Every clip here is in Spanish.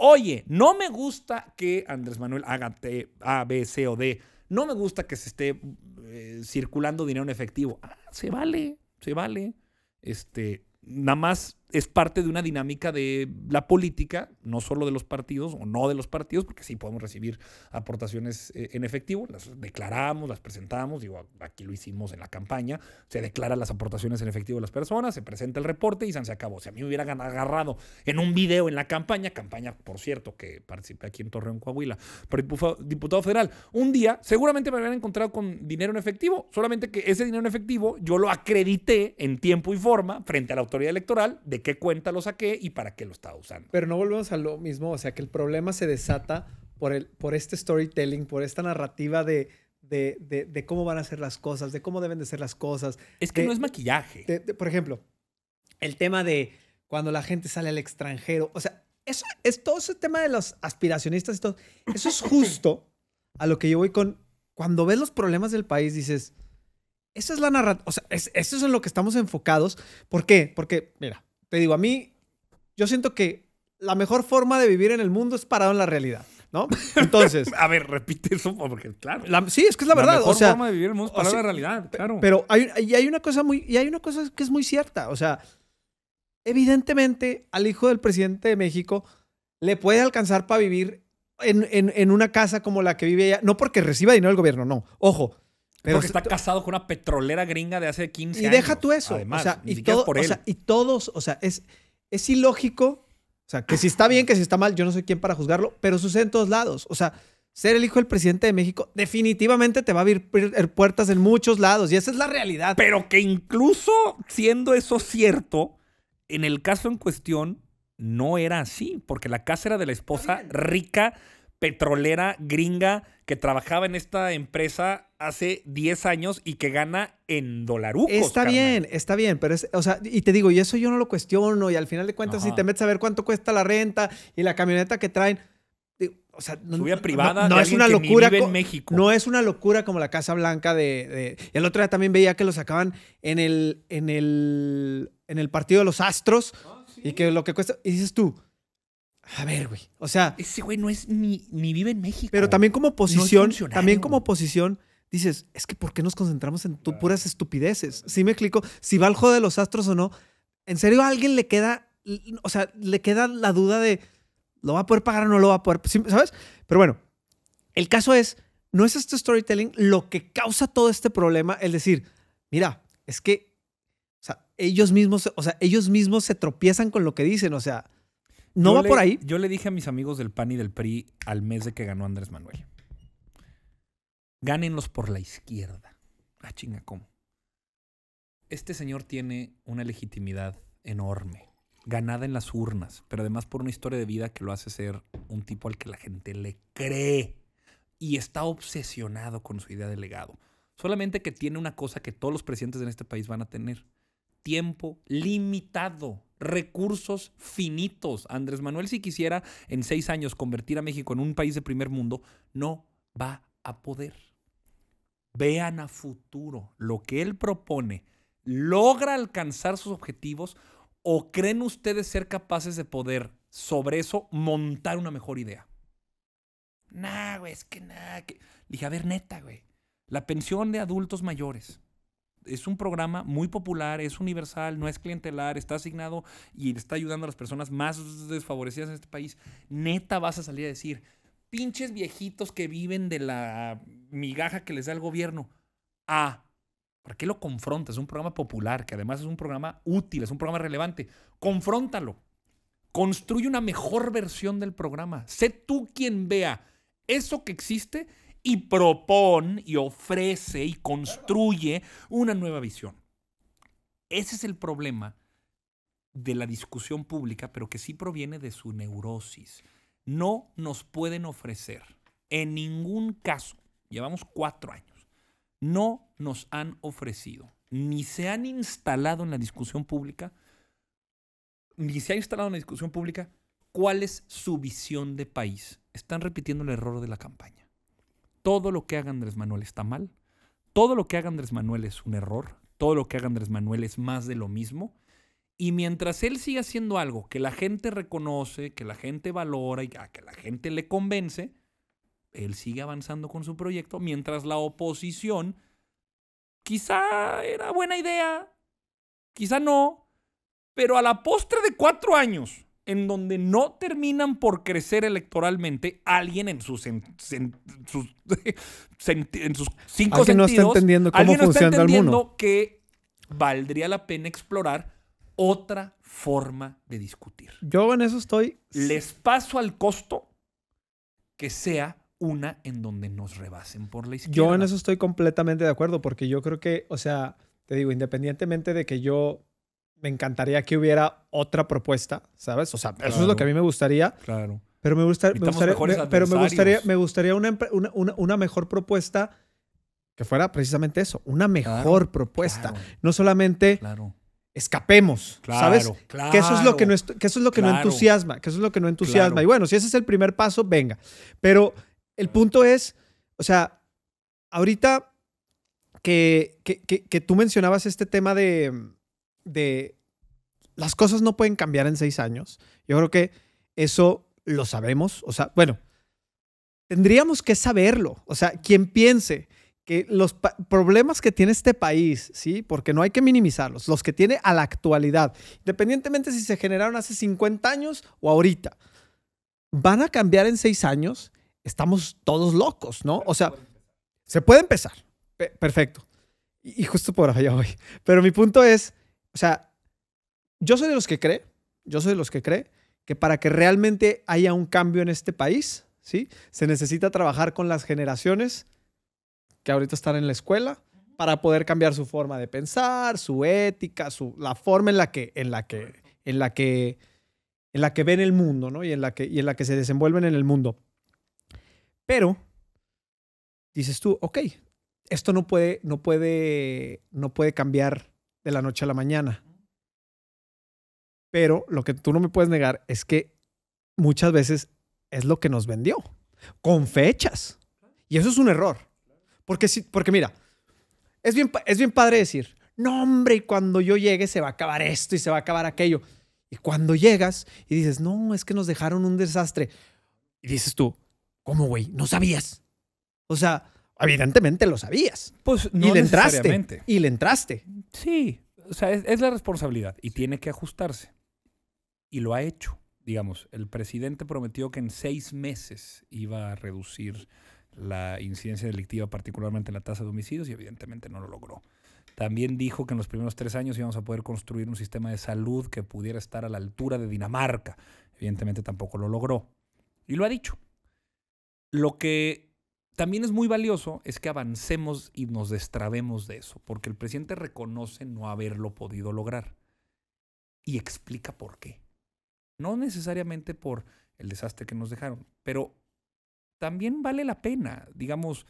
Oye, no me gusta que Andrés Manuel haga T, A, B, C o D. No me gusta que se esté eh, circulando dinero en efectivo. Ah, se vale, se vale. Este, nada más es parte de una dinámica de la política, no solo de los partidos o no de los partidos, porque sí podemos recibir aportaciones eh, en efectivo, las declaramos, las presentamos, digo, aquí lo hicimos en la campaña, se declaran las aportaciones en efectivo de las personas, se presenta el reporte y se acabó. Si a mí me hubieran agarrado en un video en la campaña, campaña, por cierto, que participé aquí en Torreón, Coahuila, por diputado federal, un día seguramente me hubieran encontrado con dinero en efectivo, solamente que ese dinero en efectivo yo lo acredité en tiempo y forma frente a la autoridad electoral de qué cuenta lo saqué y para qué lo estaba usando. Pero no volvemos a lo mismo, o sea, que el problema se desata por, el, por este storytelling, por esta narrativa de, de, cómo van a ser las cosas, de cómo deben de ser las cosas. Es que no es maquillaje. por ejemplo, el tema de cuando la gente sale al extranjero, o sea, eso es todo ese tema de los aspiracionistas y todo. Eso es justo a lo que yo voy con. Cuando ves los problemas del país, dices, esa es la narrativa, o sea, eso es en lo que estamos enfocados. ¿Por qué? Porque, mira, te digo, a mí, yo siento que la mejor forma de vivir en el mundo es parado en la realidad. ¿No? Entonces. a ver, repite eso, porque claro. sí, es que es la, verdad. La mejor o sea, forma de vivir en el mundo es parado en la realidad, claro. Pero hay, y hay una cosa muy, y hay una cosa que es muy cierta. O sea, evidentemente al hijo del presidente de México le puede alcanzar para vivir en, en, en, una casa como la que vive ella. No porque reciba dinero del gobierno, no. Ojo, porque está casado con una petrolera gringa de hace 15 años. Y deja tú eso. Además, o sea, y, y todos, o sea, es, es ilógico. O sea, que si está bien, que si está mal, yo no soy quien para juzgarlo, pero sucede en todos lados. O sea, ser el hijo del presidente de México definitivamente te va a abrir puertas en muchos lados y esa es la realidad. Pero que incluso siendo eso cierto, en el caso en cuestión no era así, porque la casa era de la esposa rica petrolera gringa que trabajaba en esta empresa hace 10 años y que gana en dolarucos. Está bien, está bien, pero es, o sea, y te digo, y eso yo no lo cuestiono, y al final de cuentas, si te metes a ver cuánto cuesta la renta y la camioneta que traen, o sea, no, privada no, es una locura en México. No es una locura como la Casa Blanca de, el otro día también veía que lo sacaban en el en el en el partido de los Astros ah, y que lo que cuesta y dices tú, a ver, güey. O sea. Ese güey no es ni, ni vive en México. Pero también como posición. también como posición. Dices, es que ¿por qué nos concentramos en tu, puras estupideces? Sí me explico. Si va al juego de los astros o no. ¿En serio a alguien le queda. O sea, le queda la duda de. ¿Lo va a poder pagar o no lo va a poder? ¿Sabes? Pero bueno. El caso es. No es este storytelling lo que causa todo este problema. El decir, mira, es que. O sea, ellos mismos. O sea, ellos mismos se tropiezan con lo que dicen. O sea ¿No va por ahí? Yo le dije a mis amigos del PAN y del PRI al mes de que ganó Andrés Manuel. Gánenlos por la izquierda. Ah, chinga, ¿cómo? Este señor tiene una legitimidad enorme, ganada en las urnas, pero además por una historia de vida que lo hace ser un tipo al que la gente le cree y está obsesionado con su idea de legado. Solamente que tiene una cosa que todos los presidentes en este país van a tener. Tiempo limitado recursos finitos. Andrés Manuel, si quisiera en seis años convertir a México en un país de primer mundo, no va a poder. Vean a futuro lo que él propone. ¿Logra alcanzar sus objetivos o creen ustedes ser capaces de poder sobre eso montar una mejor idea? Nah, güey, es que nada. Dije, a ver, neta, güey. La pensión de adultos mayores es un programa muy popular, es universal, no es clientelar, está asignado y está ayudando a las personas más desfavorecidas en este país. Neta vas a salir a decir, pinches viejitos que viven de la migaja que les da el gobierno. Ah, ¿para qué lo confrontas? Es un programa popular, que además es un programa útil, es un programa relevante. Confróntalo. Construye una mejor versión del programa. Sé tú quien vea eso que existe y propone y ofrece y construye una nueva visión. Ese es el problema de la discusión pública, pero que sí proviene de su neurosis. No nos pueden ofrecer, en ningún caso, llevamos cuatro años, no nos han ofrecido, ni se han instalado en la discusión pública, ni se ha instalado en la discusión pública cuál es su visión de país. Están repitiendo el error de la campaña todo lo que haga Andrés Manuel está mal, todo lo que haga Andrés Manuel es un error, todo lo que haga Andrés Manuel es más de lo mismo, Y mientras él siga haciendo algo que la gente reconoce, que la gente valora y que la gente le convence, él sigue avanzando con su proyecto, mientras la oposición quizá era buena idea, quizá no, pero a la postre de cuatro años, en donde no terminan por crecer electoralmente, alguien en sus, en, sus, en sus cinco ¿Alguien no está entendiendo cómo alguien no está entendiendo mundo. que valdría la pena explorar otra forma de discutir. Yo en eso estoy. Les paso al costo que sea una en donde nos rebasen por la izquierda. Yo en eso estoy completamente de acuerdo, porque yo creo que, o sea, te digo, independientemente de que yo me encantaría que hubiera otra propuesta, ¿sabes? O sea, eso es lo que a mí me gustaría. Claro. Pero me, gusta- me gustaría, me- pero me gustaría, me gustaría una, una, una- una mejor propuesta que fuera precisamente eso, una mejor propuesta. Claro, No solamente claro. escapemos, Claro, ¿sabes? claro. Que eso es lo que no, que eso es lo que no entusiasma, que eso es lo que no entusiasma. Y bueno, si ese es el primer paso, venga. Pero el punto es, o sea, ahorita que, que, que- que tú mencionabas este tema de, de las cosas no pueden cambiar en seis años. Yo creo que eso lo sabemos. O sea, bueno, tendríamos que saberlo. O sea, quien piense que los problemas que tiene este país, ¿sí? Porque no hay que minimizarlos, los que tiene a la actualidad, independientemente si se generaron hace 50 años o ahorita, van a cambiar en seis años, estamos todos locos, ¿no? O sea, se puede empezar. Pe- perfecto. Y, y justo por allá voy. Pero mi punto es, o sea, yo soy de los que cree, yo soy de los que cree que para que realmente haya un cambio en este país, ¿sí? Se necesita trabajar con las generaciones que ahorita están en la escuela para poder cambiar su forma de pensar, su ética, su, la forma en la que, en la que, en la que, en la que ven el mundo, ¿no? Y en la que, y en la que se desenvuelven en el mundo. Pero dices tú, ok, esto no puede, no puede, no puede cambiar de la noche a la mañana. Pero lo que tú no me puedes negar es que muchas veces es lo que nos vendió, con fechas. Y eso es un error. Porque, si, porque mira, es bien, es bien padre decir, no hombre, y cuando yo llegue se va a acabar esto y se va a acabar aquello. Y cuando llegas y dices, no, es que nos dejaron un desastre. Y dices tú, ¿cómo, güey? ¿No sabías? O sea, evidentemente lo sabías. Pues y no le entraste. Y le entraste. Sí, o sea, es, es la responsabilidad y tiene que ajustarse. Y lo ha hecho. Digamos, el presidente prometió que en seis meses iba a reducir la incidencia delictiva, particularmente en la tasa de homicidios, y evidentemente no lo logró. También dijo que en los primeros tres años íbamos a poder construir un sistema de salud que pudiera estar a la altura de Dinamarca. Evidentemente tampoco lo logró. Y lo ha dicho. Lo que también es muy valioso es que avancemos y nos destrabemos de eso, porque el presidente reconoce no haberlo podido lograr y explica por qué. No necesariamente por el desastre que nos dejaron, pero también vale la pena, digamos,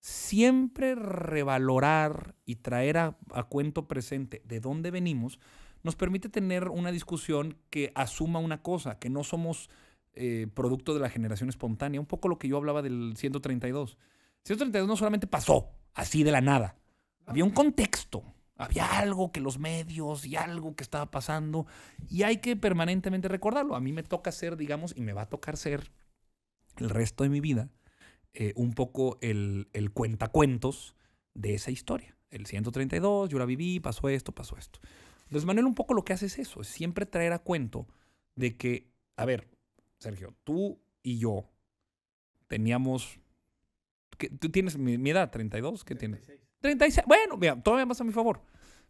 siempre revalorar y traer a, a cuento presente de dónde venimos, nos permite tener una discusión que asuma una cosa, que no somos eh, producto de la generación espontánea, un poco lo que yo hablaba del 132. 132 no solamente pasó así de la nada, había un contexto, había algo que los medios y algo que estaba pasando y hay que permanentemente recordarlo. A mí me toca ser, digamos, y me va a tocar ser el resto de mi vida eh, un poco el, el cuentacuentos de esa historia. El 132, yo la viví, pasó esto, pasó esto. Entonces, Manuel, un poco lo que hace es eso, es siempre traer a cuento de que, a ver, Sergio, tú y yo teníamos... ¿qué- ¿Tú tienes mi, mi edad? ¿32? ¿Qué tienes? 36. Bueno, mira, todavía más a mi favor.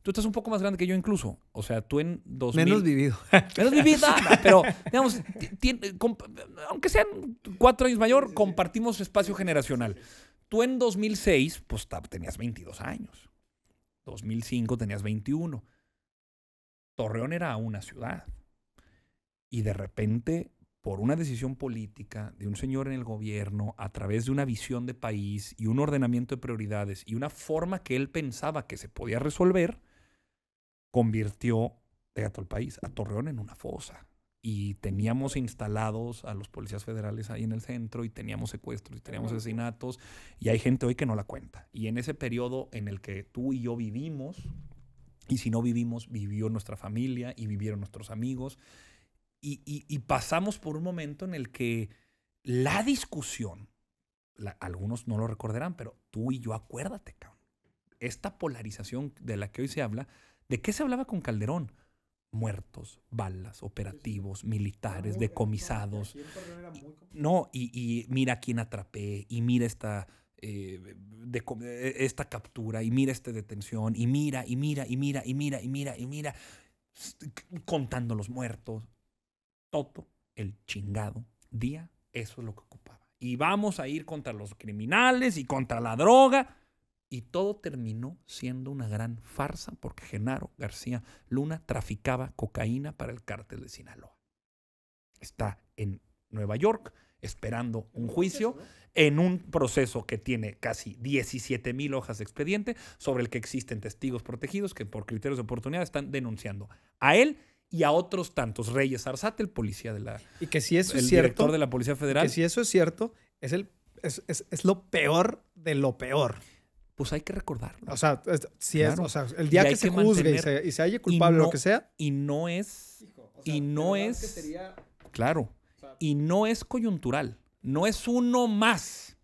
Tú estás un poco más grande que yo incluso. O sea, tú en 2000... Menos vivido. Menos vivida, no, pero digamos, aunque sean cuatro años mayor, compartimos espacio generacional. Tú en 2006, pues tenías 22 años. 2005 tenías 21. Torreón era una ciudad. Y de repente, por una decisión política de un señor en el gobierno, a través de una visión de país y un ordenamiento de prioridades y una forma que él pensaba que se podía resolver, convirtió de a todo el país, a Torreón en una fosa. Y teníamos instalados a los policías federales ahí en el centro y teníamos secuestros y teníamos asesinatos y hay gente hoy que no la cuenta. Y en ese periodo en el que tú y yo vivimos, Y si no vivimos, vivió nuestra familia y vivieron nuestros amigos. Y, pasamos por un momento en el que la discusión, algunos no lo recordarán, pero tú y yo acuérdate, cabrón. Esta polarización de la que hoy se habla, ¿de qué se hablaba con Calderón? Muertos, balas, operativos, militares, decomisados. No, y, mira quién atrapé, y mira esta, eh, eh, esta captura, y mira esta detención, y mira, y mira, y mira, y mira, y mira, y mira, contando los muertos todo el chingado día. Eso es lo que ocupaba. Y vamos a ir contra los criminales y contra la droga. Y todo terminó siendo una gran farsa porque Genaro García Luna traficaba cocaína para el cártel de Sinaloa. Está en Nueva York esperando un juicio en un proceso que tiene casi 17 mil hojas de expediente sobre el que existen testigos protegidos que por criterios de oportunidad están denunciando a él y a otros tantos. Reyes Arzate, el policía de la. Y que si eso el es cierto. director de la Policía Federal. Que si eso es cierto, es, el, es, es, lo peor de lo peor. Pues hay que recordarlo. O sea, si es, o sea el día que se juzgue y se, y se haya culpable o lo que sea. Y no es. y no es. claro. y no es coyuntural. No es uno más.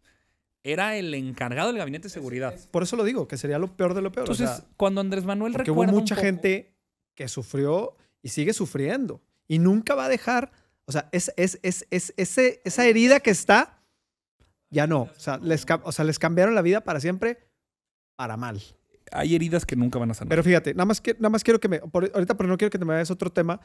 Era el encargado del gabinete de seguridad. por eso lo digo, que sería lo peor de lo peor. Entonces, cuando Andrés Manuel porque hubo mucha gente que sufrió y sigue sufriendo. Y nunca va a dejar, o sea, es, es, es, es ese, esa herida que está, ya no. O sea, les, o sea, les cambiaron la vida para siempre, para mal. Hay heridas que nunca van a sanar. Pero fíjate, nada más, que, nada más quiero que me, ahorita, pero no quiero que te me vayas otro tema.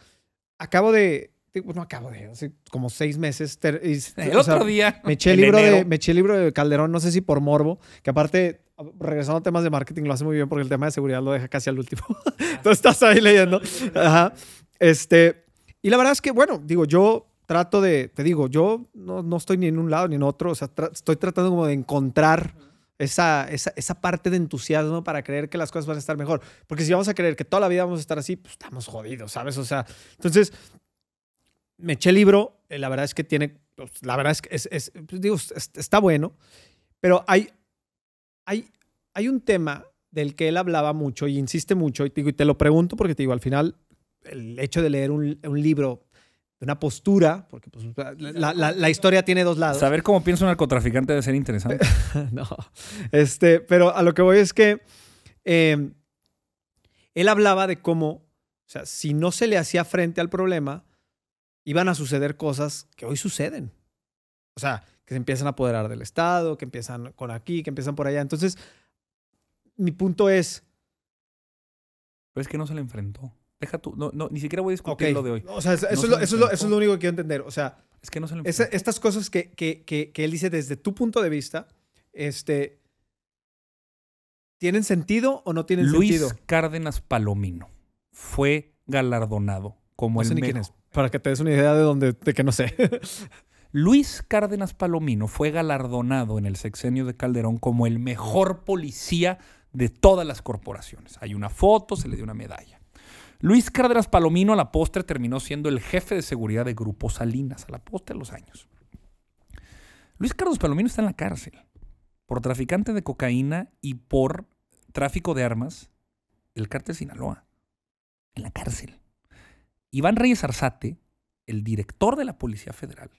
Acabo de, no acabo de, hace como seis meses. el otro día. Me eché, el libro de, me eché el libro de Calderón, no sé si por morbo, que aparte regresando a temas de marketing, lo hace muy bien porque el tema de seguridad lo deja casi al último. Tú estás ahí leyendo. Ajá. Este, y la verdad es que, bueno, digo, yo trato de, te digo, yo no, no estoy ni en un lado ni en otro, o sea, estoy tratando como de encontrar esa, esa, esa, parte de entusiasmo para creer que las cosas van a estar mejor. Porque si vamos a creer que toda la vida vamos a estar así, pues estamos jodidos, ¿sabes? O sea, entonces, me eché el libro, eh, la verdad es que tiene, pues, la verdad es que es, es pues, digo, está bueno, pero hay, hay, hay un tema del que él hablaba mucho y insiste mucho, y te, te lo pregunto porque te digo, al final, el hecho de leer un, un libro de una postura, porque pues, la, la, la, historia tiene dos lados. Saber cómo piensa un narcotraficante debe ser interesante. no, este, pero a lo que voy es que em, él hablaba de cómo, o sea, si no se le hacía frente al problema, iban a suceder cosas que hoy suceden. O sea, que se empiezan a apoderar del Estado, que empiezan con aquí, que empiezan por allá. Entonces, mi punto es... Pero es que no se le enfrentó. Deja tú, no, no, ni siquiera voy a discutir lo de hoy. O sea, eso, es lo, eso, es lo, único que quiero entender. O sea, es que no se le estas cosas que, que, que, que, él dice desde tu punto de vista, este, ¿tienen sentido o no tienen sentido? Luis Cárdenas Palomino fue galardonado como el mejor. Para que te des una idea de, dónde, de que no sé. Luis Cárdenas Palomino fue galardonado en el sexenio de Calderón como el mejor policía de todas las corporaciones. Hay una foto, se le dio una medalla. Luis Cárdenas Palomino a la postre terminó siendo el jefe de seguridad de Grupo Salinas, a la postre de los años. Luis Cárdenas Palomino está en la cárcel por traficante de cocaína y por tráfico de armas del cártel Sinaloa. En la cárcel. Iván Reyes Arzate, el director de la Policía Federal,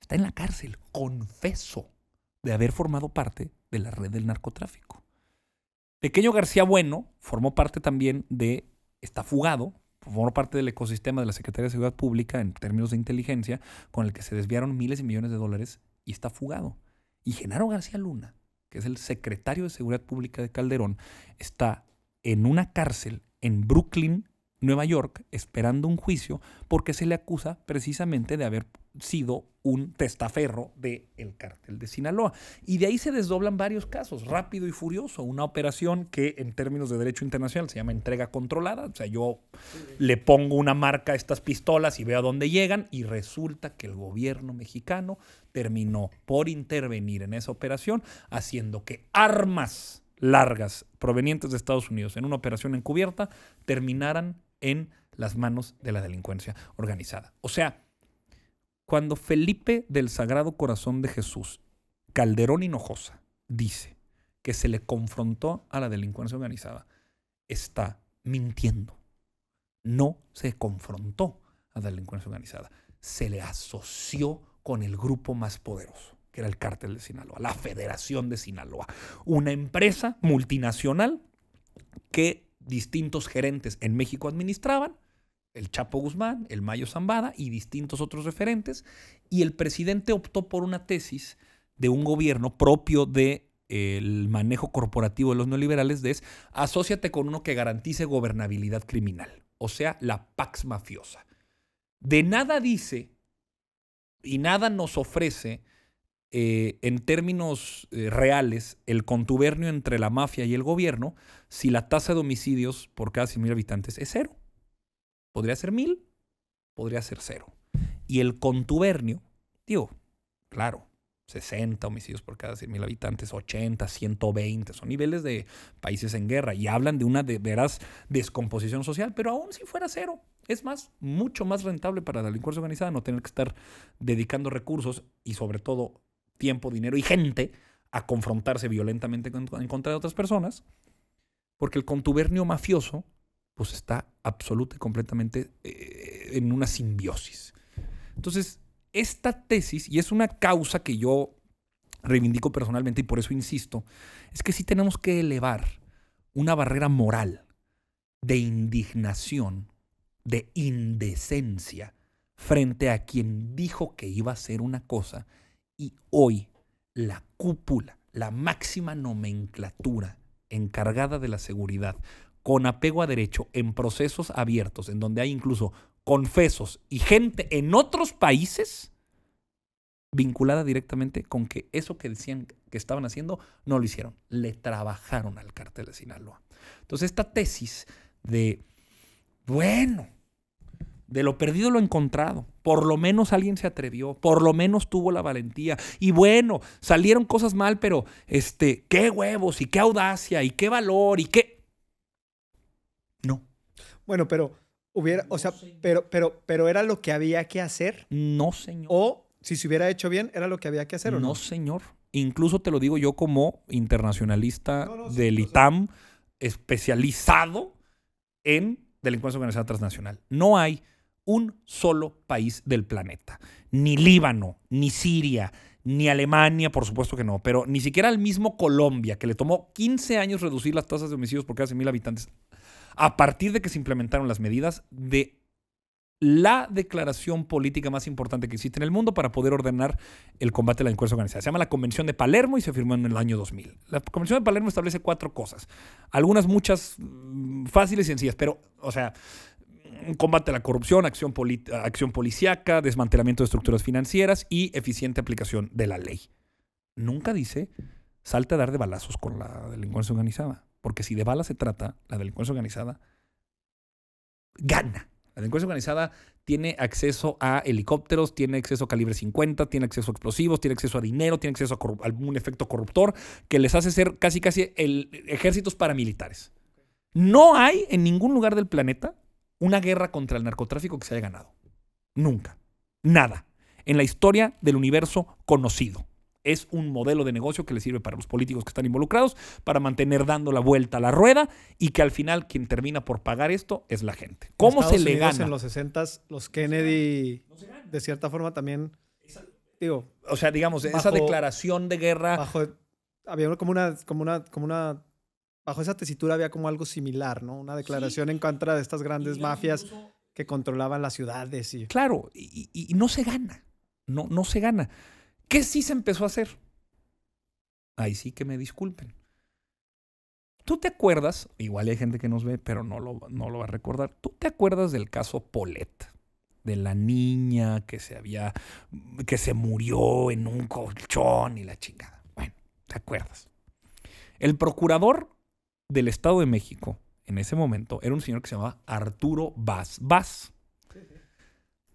está en la cárcel, confeso de haber formado parte de la red del narcotráfico. Pequeño García Bueno formó parte también de, está fugado, formó parte del ecosistema de la Secretaría de Seguridad Pública en términos de inteligencia, con el que se desviaron miles y millones de dólares y está fugado. Y Genaro García Luna, que es el secretario de Seguridad Pública de Calderón, está en una cárcel en Brooklyn, Nueva York, esperando un juicio porque se le acusa precisamente de haber sido un testaferro del el cártel de Sinaloa. Y de ahí se desdoblan varios casos, rápido y furioso, una operación que en términos de derecho internacional se llama entrega controlada, o sea, yo le pongo una marca a estas pistolas y veo a dónde llegan y resulta que el gobierno mexicano terminó por intervenir en esa operación, haciendo que armas largas provenientes de Estados Unidos en una operación encubierta terminaran en las manos de la delincuencia organizada. O sea, cuando Felipe del Sagrado Corazón de Jesús, Calderón Hinojosa, dice que se le confrontó a la delincuencia organizada, está mintiendo. No se confrontó a la delincuencia organizada. Se le asoció con el grupo más poderoso, que era el cártel de Sinaloa, la Federación de Sinaloa. Una empresa multinacional que distintos gerentes en México administraban, el Chapo Guzmán, el Mayo Zambada y distintos otros referentes, y el presidente optó por una tesis de un gobierno propio de el manejo corporativo de los neoliberales de es asóciate con uno que garantice gobernabilidad criminal, o sea, la pax mafiosa. De nada dice y nada nos ofrece eh, en términos eh, reales el contubernio entre la mafia y el gobierno si la tasa de homicidios por cada 100.000 habitantes es cero. Podría ser mil, podría ser cero. Y el contubernio, digo, claro, 60 homicidios por cada 100.000 habitantes, 80, 120, son niveles de países en guerra y hablan de una de veras descomposición social, pero aún si fuera cero, es más, mucho más rentable para la delincuencia organizada no tener que estar dedicando recursos y sobre todo tiempo, dinero y gente a confrontarse violentamente en contra de otras personas, porque el contubernio mafioso pues está absoluta y completamente eh, en una simbiosis. Entonces, esta tesis, y es una causa que yo reivindico personalmente y por eso insisto, es que sí tenemos que elevar una barrera moral de indignación, de indecencia, frente a quien dijo que iba a hacer una cosa y hoy la cúpula, la máxima nomenclatura encargada de la seguridad, con apego a derecho, en procesos abiertos, en donde hay incluso confesos y gente en otros países vinculada directamente con que eso que decían que estaban haciendo no lo hicieron, le trabajaron al cártel de Sinaloa. Entonces esta tesis de, bueno, de lo perdido lo encontrado. Por lo menos alguien se atrevió, por lo menos tuvo la valentía. Y bueno, salieron cosas mal, pero este, qué huevos y qué audacia y qué valor y qué. No. Bueno, pero hubiera, o sea, pero, pero, pero era lo que había que hacer. No, señor. O si se hubiera hecho bien, era lo que había que hacer. ¿o no, no, señor. Incluso te lo digo yo como internacionalista del ITAM, especializado en delincuencia organizada transnacional. No hay un solo país del planeta. Ni Líbano, ni Siria, ni Alemania, por supuesto que no, pero ni siquiera el mismo Colombia, que le tomó 15 años reducir las tasas de homicidios por cada 100.000 habitantes, a partir de que se implementaron las medidas de la declaración política más importante que existe en el mundo para poder ordenar el combate a la delincuencia organizada. Se llama la Convención de Palermo y se firmó en el año 2000. La Convención de Palermo establece cuatro cosas. Algunas muchas mm, fáciles y sencillas, pero, o sea, combate a la corrupción, acción, acción policíaca, desmantelamiento de estructuras financieras y eficiente aplicación de la ley. Nunca dice salte a dar de balazos con la delincuencia organizada. Porque si de balas se trata, la delincuencia organizada gana. La delincuencia organizada tiene acceso a helicópteros, tiene acceso a calibre 50, tiene acceso a explosivos, tiene acceso a dinero, tiene acceso a algún efecto corruptor que les hace ser casi casi el, ejércitos paramilitares. No hay en ningún lugar del planeta una guerra contra el narcotráfico que se haya ganado. Nunca. Nada. En la historia del universo conocido. Es un modelo de negocio que le sirve para los políticos que están involucrados, para mantener dando la vuelta a la rueda y que al final quien termina por pagar esto es la gente. ¿Cómo se le gana? En los 60 los Kennedy, de cierta forma también, digo... O sea, digamos, esa declaración de guerra... había como una, como una, como una bajo esa tesitura había como algo similar, ¿no? Una declaración en contra de estas grandes mafias que controlaban las ciudades. Y... Claro, y, no se gana, no, no se gana. ¿Qué sí se empezó a hacer? Ahí sí que me disculpen. ¿Tú te acuerdas? Igual hay gente que nos ve, pero no lo, no lo va a recordar. ¿Tú te acuerdas del caso Polet? De la niña que se había. que se murió en un colchón y la chingada. Bueno, ¿te acuerdas? El procurador del Estado de México en ese momento era un señor que se llamaba Arturo Vaz Vaz.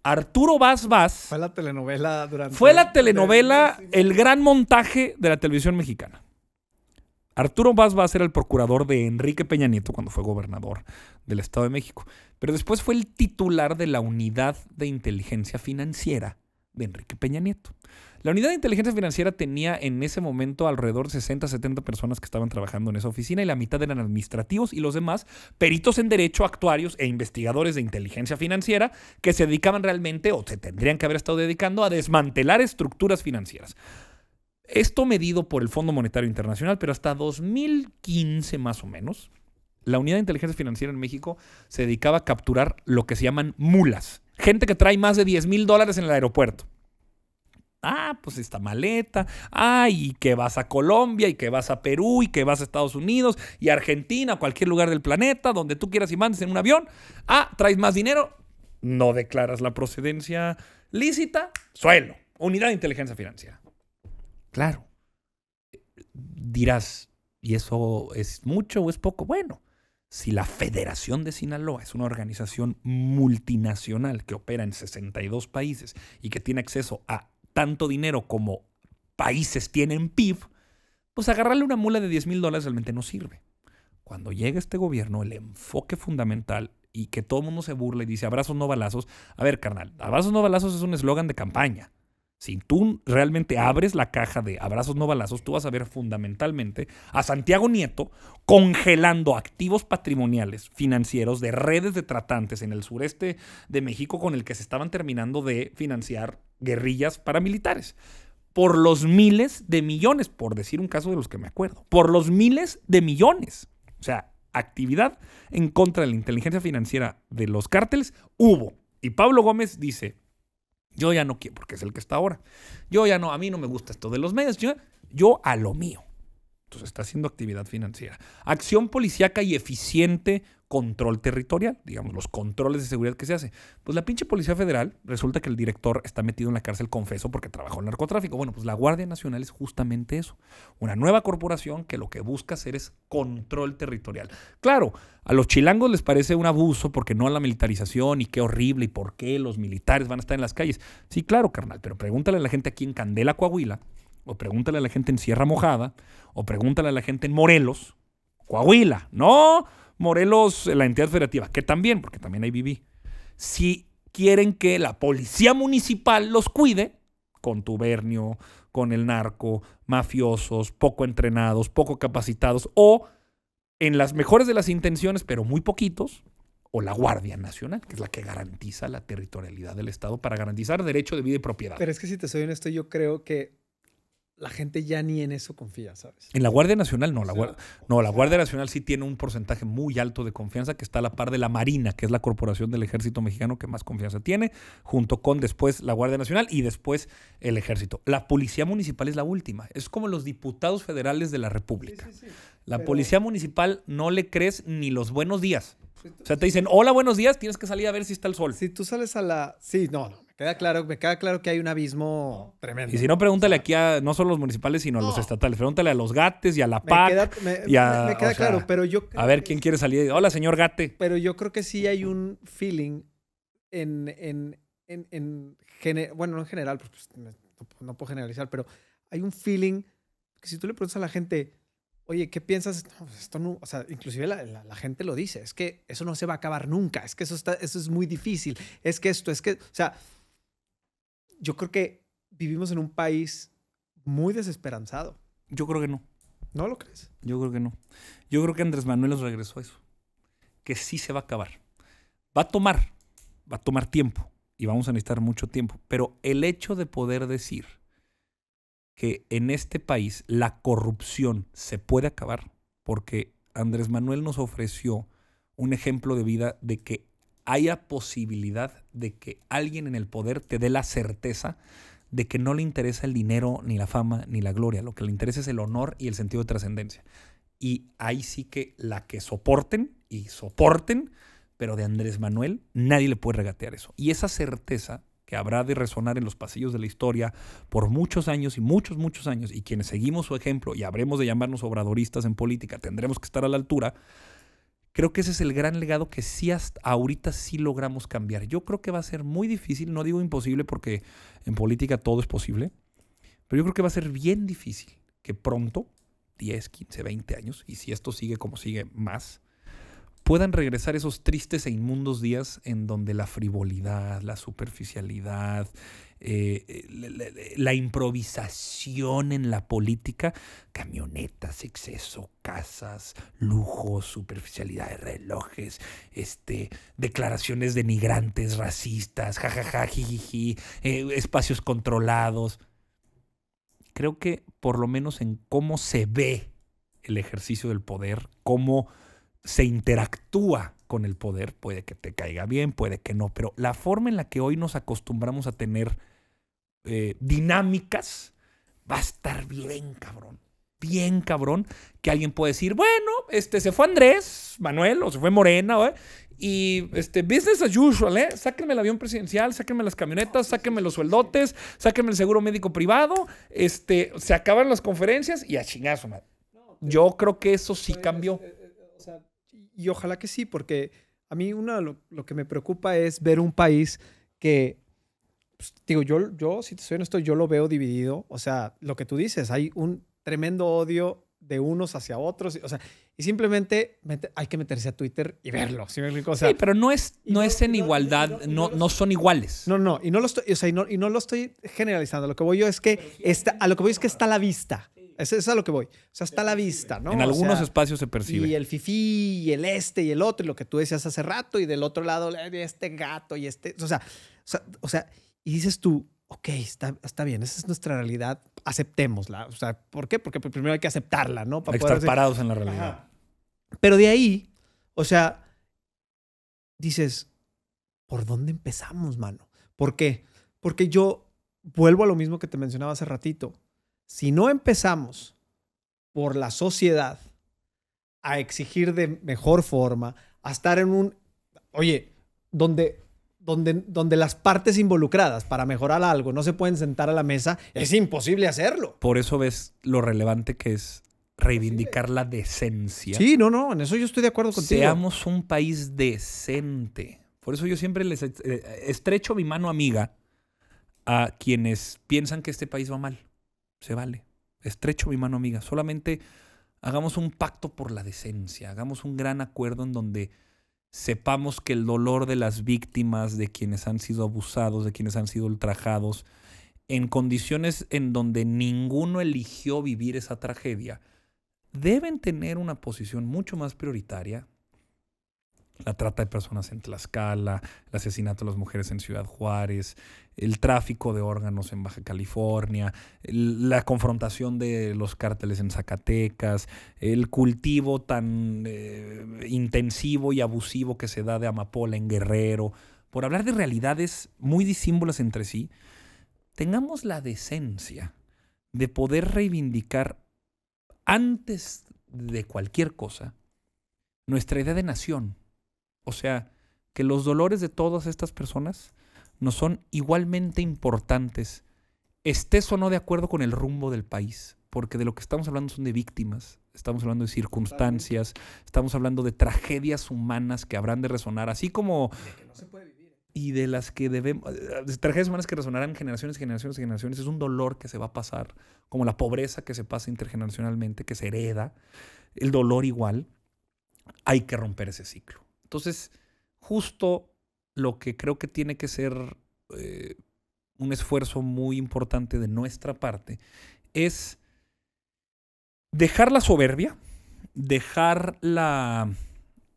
Arturo Vaz Vaz. Fue la telenovela durante. Fue la telenovela, el gran montaje de la televisión mexicana. Arturo Vaz Vaz era el procurador de Enrique Peña Nieto cuando fue gobernador del Estado de México. Pero después fue el titular de la unidad de inteligencia financiera de Enrique Peña Nieto. La unidad de inteligencia financiera tenía en ese momento alrededor de 60, 70 personas que estaban trabajando en esa oficina y la mitad eran administrativos y los demás peritos en derecho, actuarios e investigadores de inteligencia financiera que se dedicaban realmente o se tendrían que haber estado dedicando a desmantelar estructuras financieras. Esto medido por el Fondo Monetario Internacional, pero hasta 2015 más o menos, la unidad de inteligencia financiera en México se dedicaba a capturar lo que se llaman mulas. Gente que trae más de 10 mil dólares en el aeropuerto. Ah, pues esta maleta. Ah, y que vas a Colombia, y que vas a Perú, y que vas a Estados Unidos, y Argentina, cualquier lugar del planeta, donde tú quieras y mandes en un avión. Ah, traes más dinero. No declaras la procedencia lícita. Suelo. Unidad de inteligencia financiera. Claro. Dirás, ¿y eso es mucho o es poco? Bueno, si la Federación de Sinaloa es una organización multinacional que opera en 62 países y que tiene acceso a tanto dinero como países tienen PIB, pues agarrarle una mula de 10 mil dólares realmente no sirve. Cuando llega este gobierno, el enfoque fundamental y que todo el mundo se burla y dice abrazos no balazos, a ver, carnal, abrazos no balazos es un eslogan de campaña. Si tú realmente abres la caja de abrazos no balazos, tú vas a ver fundamentalmente a Santiago Nieto congelando activos patrimoniales financieros de redes de tratantes en el sureste de México con el que se estaban terminando de financiar guerrillas paramilitares. Por los miles de millones, por decir un caso de los que me acuerdo. Por los miles de millones. O sea, actividad en contra de la inteligencia financiera de los cárteles hubo. Y Pablo Gómez dice, yo ya no quiero, porque es el que está ahora. Yo ya no, a mí no me gusta esto de los medios. Yo, yo a lo mío. Entonces está haciendo actividad financiera. Acción policíaca y eficiente control territorial, digamos, los controles de seguridad que se hace. Pues la pinche Policía Federal, resulta que el director está metido en la cárcel confeso porque trabajó en narcotráfico. Bueno, pues la Guardia Nacional es justamente eso. Una nueva corporación que lo que busca hacer es control territorial. Claro, a los chilangos les parece un abuso porque no a la militarización y qué horrible y por qué los militares van a estar en las calles. Sí, claro, carnal, pero pregúntale a la gente aquí en Candela, Coahuila, o pregúntale a la gente en Sierra Mojada, o pregúntale a la gente en Morelos, Coahuila, no Morelos, la entidad federativa, que también, porque también ahí viví, si quieren que la policía municipal los cuide, con tubernio, con el narco, mafiosos, poco entrenados, poco capacitados, o en las mejores de las intenciones, pero muy poquitos, o la Guardia Nacional, que es la que garantiza la territorialidad del Estado para garantizar derecho de vida y propiedad. Pero es que si te soy honesto, yo creo que la gente ya ni en eso confía, ¿sabes? En la Guardia Nacional no, la, Guardia, no, la Guardia Nacional sí tiene un porcentaje muy alto de confianza que está a la par de la Marina, que es la corporación del ejército mexicano que más confianza tiene, junto con después la Guardia Nacional y después el ejército. La Policía Municipal es la última, es como los diputados federales de la República. la Policía Municipal no le crees ni los buenos días. O sea, te dicen, hola, buenos días, tienes que salir a ver si está el sol. Si tú sales a la... Sí, no, no queda claro, me queda claro que hay un abismo tremendo. Y si no, pregúntale aquí a no solo los municipales, sino a los estatales. Pregúntale a los gates y a la PAC. Me queda, me, queda claro, pero yo. A ver quién quiere salir. Hola, señor Gate. Pero yo creo que sí hay un feeling en. en, en, en bueno, no en general, pues, pues no, puedo generalizar, pero hay un feeling que si tú le preguntas a la gente, oye, ¿qué piensas? Pues esto no, o sea, inclusive la, la, gente lo dice, es que eso no se va a acabar nunca, es que eso, está, eso es muy difícil, es que esto, es que, o sea, yo creo que vivimos en un país muy desesperanzado. Yo creo que no. ¿No lo crees? Yo creo que no. Yo creo que Andrés Manuel nos regresó a eso. Que sí se va a acabar. Va a tomar, va a tomar tiempo y vamos a necesitar mucho tiempo. Pero el hecho de poder decir que en este país la corrupción se puede acabar, porque Andrés Manuel nos ofreció un ejemplo de vida de que haya posibilidad de que alguien en el poder te dé la certeza de que no le interesa el dinero, ni la fama, ni la gloria. Lo que le interesa es el honor y el sentido de trascendencia. Y ahí sí que la que soporten y soporten, pero de Andrés Manuel, nadie le puede regatear eso. Y esa certeza que habrá de resonar en los pasillos de la historia por muchos años y muchos, muchos años, y quienes seguimos su ejemplo y habremos de llamarnos obradoristas en política, tendremos que estar a la altura, Creo que ese es el gran legado que sí hasta ahorita sí logramos cambiar. Yo creo que va a ser muy difícil, no digo imposible porque en política todo es posible, pero yo creo que va a ser bien difícil que pronto, 10, 15, 20 años, y si esto sigue como sigue más, puedan regresar esos tristes e inmundos días en donde la frivolidad, la superficialidad, eh, la, improvisación en la política, camionetas, exceso, casas, lujos, superficialidad de relojes, este, declaraciones denigrantes, racistas, jajaja, jijiji, eh, espacios controlados. Creo que por lo menos en cómo se ve el ejercicio del poder, cómo se interactúa con el poder, puede que te caiga bien, puede que no, pero la forma en la que hoy nos acostumbramos a tener eh, dinámicas, va a estar bien cabrón. Bien cabrón. Que alguien puede decir, bueno, este se fue Andrés, Manuel, o se fue Morena, y este, business as usual, ¿eh? Sáquenme el avión presidencial, sáquenme las camionetas, sáquenme los sueldotes, sáquenme el seguro médico privado. Este, se acaban las conferencias y a chingazo, madre. Yo creo que eso sí cambió. Y ojalá que sí, porque a mí una, lo, lo, que me preocupa es ver un país que pues, digo, yo, yo, si te soy honesto, yo lo veo dividido. O sea, lo que tú dices, hay un tremendo odio de unos hacia otros. O sea, y simplemente hay que meterse a Twitter y verlo. ¿sí, sí pero no es, no, es en igualdad, no, no, son iguales. No, no, y no lo estoy, o sea, y no, y no lo estoy generalizando. Lo que voy yo es que está, a lo que voy es que está a la vista. Eso es a lo que voy. O sea, está a la vista, ¿no? En algunos espacios se percibe. Y el fifí, y el este, y el otro, y lo que tú decías hace rato, y del otro lado, este gato, y este. O sea, o sea, o sea y dices tú, ok, está, está bien, esa es nuestra realidad, aceptémosla. O sea, ¿por qué? Porque primero hay que aceptarla, ¿no? Para hay que estar parados en la realidad. Pero de ahí, o sea, dices, ¿por dónde empezamos, mano? ¿Por qué? Porque yo vuelvo a lo mismo que te mencionaba hace ratito. Si no empezamos por la sociedad a exigir de mejor forma, a estar en un, oye, donde donde, donde las partes involucradas para mejorar algo no se pueden sentar a la mesa, es imposible hacerlo. Por eso ves lo relevante que es reivindicar la decencia. Sí, no, no, en eso yo estoy de acuerdo contigo. Seamos un país decente. Por eso yo siempre les eh, estrecho mi mano amiga a quienes piensan que este país va mal. Se vale. Estrecho mi mano amiga. Solamente hagamos un pacto por la decencia. Hagamos un gran acuerdo en donde sepamos que el dolor de las víctimas, de quienes han sido abusados, de quienes han sido ultrajados, en condiciones en donde ninguno eligió vivir esa tragedia, deben tener una posición mucho más prioritaria la trata de personas en Tlaxcala, el asesinato de las mujeres en Ciudad Juárez, el tráfico de órganos en Baja California, la confrontación de los cárteles en Zacatecas, el cultivo tan eh, intensivo y abusivo que se da de amapola en Guerrero, por hablar de realidades muy disímbolas entre sí, tengamos la decencia de poder reivindicar antes de cualquier cosa nuestra idea de nación o sea, que los dolores de todas estas personas nos son igualmente importantes, estés o no de acuerdo con el rumbo del país, porque de lo que estamos hablando son de víctimas, estamos hablando de circunstancias, estamos hablando de tragedias humanas que habrán de resonar, así como... Y de las que debemos, de tragedias humanas que resonarán generaciones, generaciones, generaciones, es un dolor que se va a pasar, como la pobreza que se pasa intergeneracionalmente, que se hereda, el dolor igual, hay que romper ese ciclo. Entonces, justo lo que creo que tiene que ser eh, un esfuerzo muy importante de nuestra parte es dejar la soberbia, dejar la,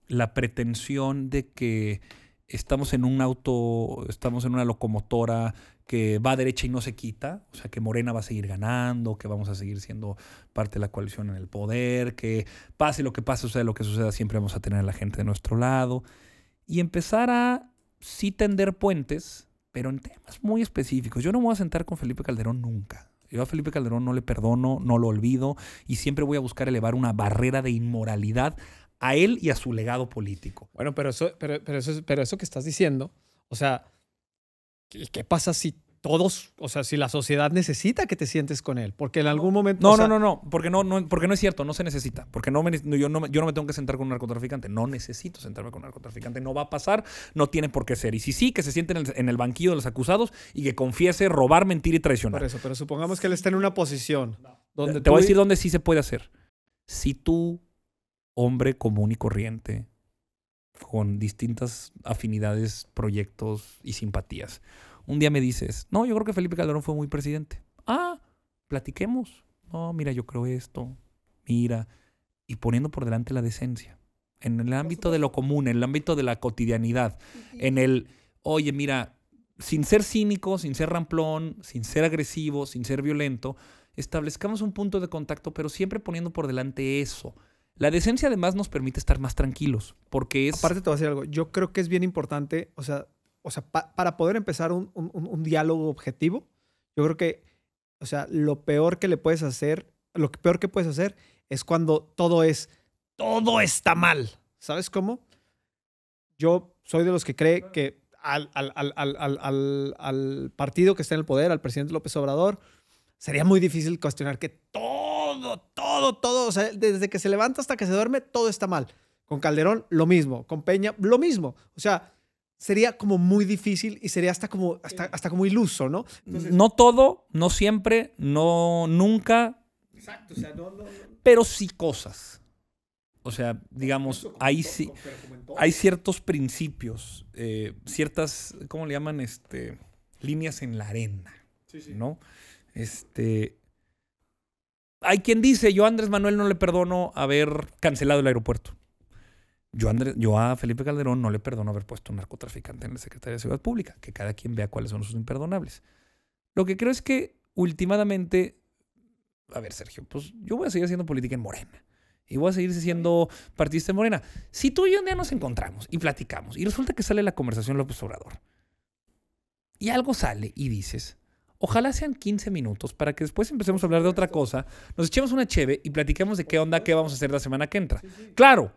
la pretensión de que estamos en un auto, estamos en una locomotora que va a derecha y no se quita, o sea, que Morena va a seguir ganando, que vamos a seguir siendo parte de la coalición en el poder, que pase lo que pase, suceda lo que suceda, siempre vamos a tener a la gente de nuestro lado, y empezar a sí tender puentes, pero en temas muy específicos. Yo no me voy a sentar con Felipe Calderón nunca. Yo a Felipe Calderón no le perdono, no lo olvido, y siempre voy a buscar elevar una barrera de inmoralidad a él y a su legado político. Bueno, pero eso, pero, pero eso, pero eso que estás diciendo, o sea, ¿Y qué pasa si todos, o sea, si la sociedad necesita que te sientes con él? Porque en algún momento... No, no, no, no, porque no, no, porque no es cierto, no se necesita. Porque no yo, no, yo no me tengo que sentar con un narcotraficante. No necesito sentarme con un narcotraficante. No va a pasar, no tiene por qué ser. Y si sí, que se siente en el, banquillo de los acusados y que confiese robar, mentir y traicionar. Por eso, pero supongamos que él está en una posición donde... Te voy a decir dónde sí se puede hacer. Si tú, hombre común y corriente, con distintas afinidades, proyectos y simpatías. Un día me dices, no, yo creo que Felipe Calderón fue muy presidente. Ah, platiquemos. No, mira, yo creo esto. Mira. Y poniendo por delante la decencia. En el ámbito de lo común, en el ámbito de la cotidianidad. En el, oye, mira, sin ser cínico, sin ser ramplón, sin ser agresivo, sin ser violento, establezcamos un punto de contacto, pero siempre poniendo por delante eso. La decencia además nos permite estar más tranquilos, porque es... Aparte te voy a decir algo, yo creo que es bien importante, o sea, o sea para poder empezar un, diálogo objetivo, yo creo que, o sea, lo peor que le puedes hacer, lo peor que puedes hacer es cuando todo es, todo está mal, ¿sabes cómo? Yo soy de los que cree que al, al, partido que está en el poder, al presidente López Obrador, sería muy difícil cuestionar que todo, todo, todo, o sea, desde que se levanta hasta que se duerme, todo está mal. Con Calderón, lo mismo. Con Peña, lo mismo. O sea, sería como muy difícil y sería hasta como, hasta, hasta como iluso, ¿no? no todo, no siempre, no nunca. Exacto, o sea, no, no, Pero sí cosas. O sea, digamos, ahí sí, hay ciertos principios, eh, ciertas, ¿cómo le llaman? Este, líneas en la arena, ¿no? Este, hay quien dice, yo a Andrés Manuel no le perdono haber cancelado el aeropuerto. Yo, Andrés, a Felipe Calderón no le perdono haber puesto un narcotraficante en la Secretaría de Seguridad Pública. Que cada quien vea cuáles son sus imperdonables. Lo que creo es que últimamente, a ver, Sergio, pues yo voy a seguir haciendo política en Morena y voy a seguir siendo partidista de Morena. Si tú y yo un día nos encontramos y platicamos y resulta que sale la conversación López Obrador y algo sale y dices, ojalá sean 15 minutos para que después empecemos a hablar de otra cosa, nos echemos una cheve y platiquemos de qué onda, qué vamos a hacer la semana que entra. Claro,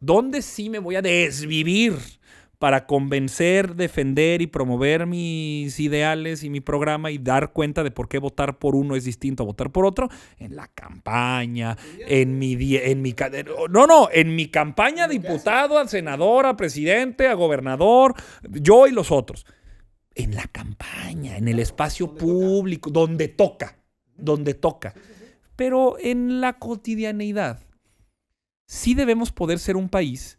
¿dónde sí me voy a desvivir? para convencer, defender y promover mis ideales y mi programa y dar cuenta de por qué votar por uno es distinto a votar por otro en la campaña, en mi en mi no, no, en mi campaña diputado, a senador, a presidente, a gobernador, yo y los otros. En la campaña, en el espacio público, donde toca, donde toca. Pero en la cotidianeidad sí debemos poder ser un país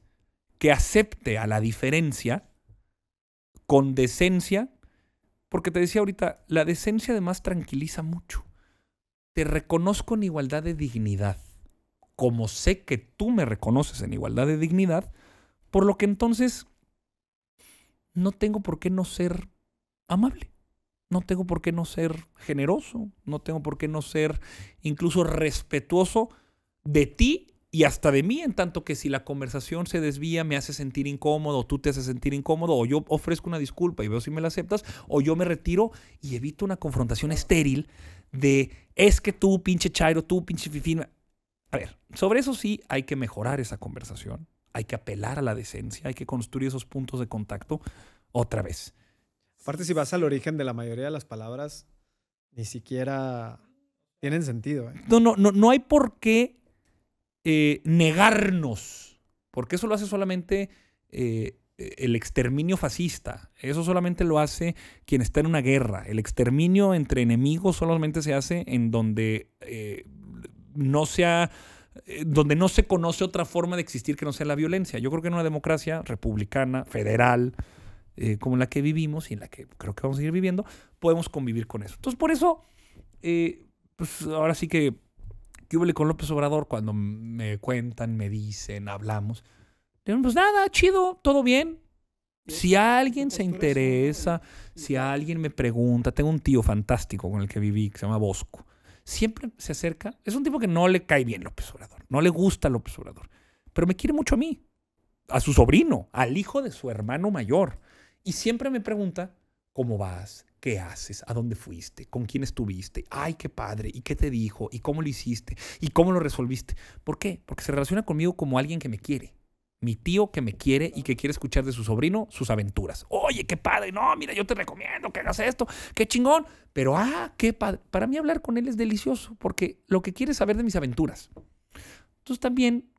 que acepte a la diferencia con decencia, porque te decía ahorita, la decencia además tranquiliza mucho. Te reconozco en igualdad de dignidad, como sé que tú me reconoces en igualdad de dignidad, por lo que entonces no tengo por qué no ser amable. No tengo por qué no ser generoso, no tengo por qué no ser incluso respetuoso de ti y hasta de mí, en tanto que si la conversación se desvía, me hace sentir incómodo, tú te haces sentir incómodo, o yo ofrezco una disculpa y veo si me la aceptas, o yo me retiro y evito una confrontación estéril de es que tú, pinche Chairo, tú, pinche Fifina. A ver, sobre eso sí hay que mejorar esa conversación, hay que apelar a la decencia, hay que construir esos puntos de contacto otra vez. Aparte, si vas al origen de la mayoría de las palabras, ni siquiera tienen sentido. ¿eh? No, no, no, no hay por qué eh, negarnos, porque eso lo hace solamente eh, el exterminio fascista, eso solamente lo hace quien está en una guerra, el exterminio entre enemigos solamente se hace en donde no sea donde no se conoce otra forma de existir que no sea la violencia. Yo creo que en una democracia republicana, federal, como la que vivimos y en la que creo que vamos a seguir viviendo, podemos convivir con eso. Entonces, por eso, pues ahora sí que ¿Qué con López Obrador cuando me cuentan, me dicen, hablamos? pues nada, chido, todo bien. Si alguien se interesa, si alguien me pregunta, tengo un tío fantástico con el que viví que se llama Bosco. Siempre se acerca. Es un tipo que no le cae bien López Obrador. No le gusta López Obrador. Pero me quiere mucho a mí, a su sobrino, al hijo de su hermano mayor. Y siempre me pregunta, ¿cómo vas? ¿Qué haces? ¿A dónde fuiste? ¿Con quién estuviste? ¡Ay, qué padre! ¿Y qué te dijo? ¿Y cómo lo hiciste? ¿Y cómo lo resolviste? ¿Por qué? Porque se relaciona conmigo como alguien que me quiere. Mi tío que me quiere y que quiere escuchar de su sobrino sus aventuras. Oye, qué padre. No, mira, yo te recomiendo que hagas esto. Qué chingón. Pero, ah, qué padre. Para mí hablar con él es delicioso porque lo que quiere es saber de mis aventuras. Entonces también,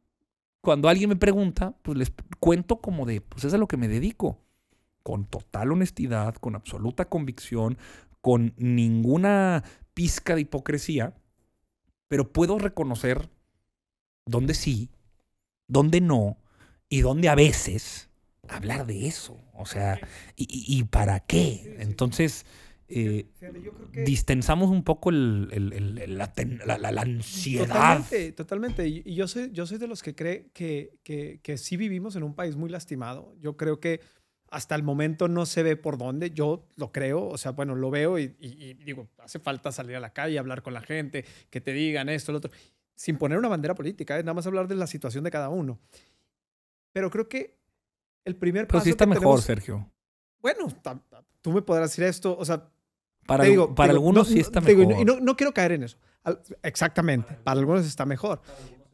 cuando alguien me pregunta, pues les cuento como de, pues es a lo que me dedico con total honestidad, con absoluta convicción, con ninguna pizca de hipocresía, pero puedo reconocer dónde sí, dónde no, y donde a veces hablar de eso. O sea, ¿y, para qué? Entonces, eh, distensamos un poco el, la, ansiedad. Totalmente, totalmente. Y yo soy, yo soy de los que cree que, que, que sí vivimos en un país muy lastimado. Yo creo que hasta el momento no se ve por dónde. Yo lo creo, o sea, bueno, lo veo y, digo, hace falta salir a la calle, hablar con la gente, que te digan esto, lo otro, sin poner una bandera política, ¿eh? nada más hablar de la situación de cada uno. Pero creo que el primer paso. Pero sí está mejor, Sergio. Bueno, tú me podrás decir esto, o sea. Para, para algunos sí está mejor. y no, quiero caer en eso. Exactamente, para algunos está mejor.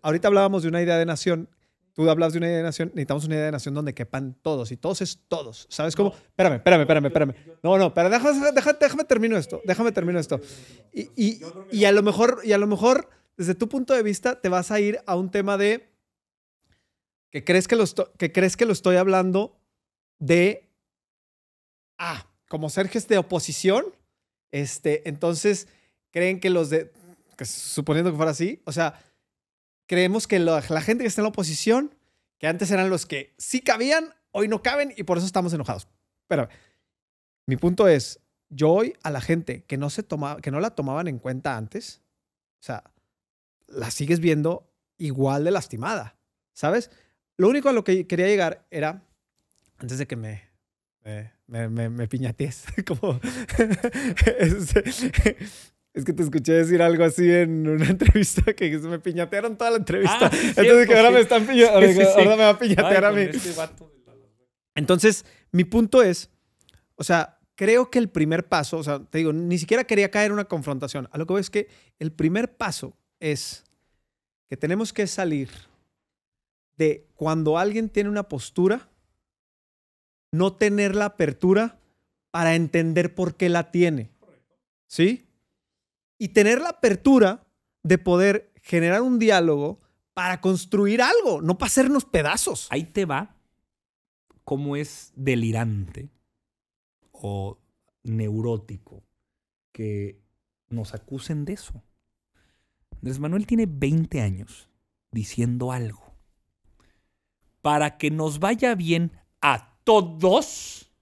Ahorita hablábamos de una idea de nación tú hablas de una idea de nación, necesitamos una idea de nación donde quepan todos y todos es todos. ¿Sabes cómo? Espérame, espérame, espérame, espérame. No, no, pero déjame, déjame, déjame termino esto, déjame termino esto. Y, y, y, a lo mejor, y a lo mejor, desde tu punto de vista, te vas a ir a un tema de que crees que lo, que crees que lo estoy hablando de, ah, como Sergio es de oposición, este, entonces creen que los de, suponiendo que fuera así, o sea, creemos que la, gente que está en la oposición, que antes eran los que sí cabían, hoy no caben y por eso estamos enojados. Pero mi punto es, yo hoy a la gente que no, se toma, que no la tomaban en cuenta antes, o sea, la sigues viendo igual de lastimada, ¿sabes? Lo único a lo que quería llegar era, antes de que me, me, piñatees, como, este, es que te escuché decir algo así en una entrevista que me piñatearon toda la entrevista. Ah, Entonces que ahora me están piñateando. ahora, me va a piñatear a mí. Este Entonces, mi punto es, o sea, creo que el primer paso, o sea, te digo, ni siquiera quería caer en una confrontación. A lo que veo es que el primer paso es que tenemos que salir de cuando alguien tiene una postura, no tener la apertura para entender por qué la tiene. ¿Sí? Y tener la apertura de poder generar un diálogo para construir algo, no para hacernos pedazos. Ahí te va cómo es delirante o neurótico que nos acusen de eso. Andrés Manuel tiene 20 años diciendo algo. Para que nos vaya bien a todos,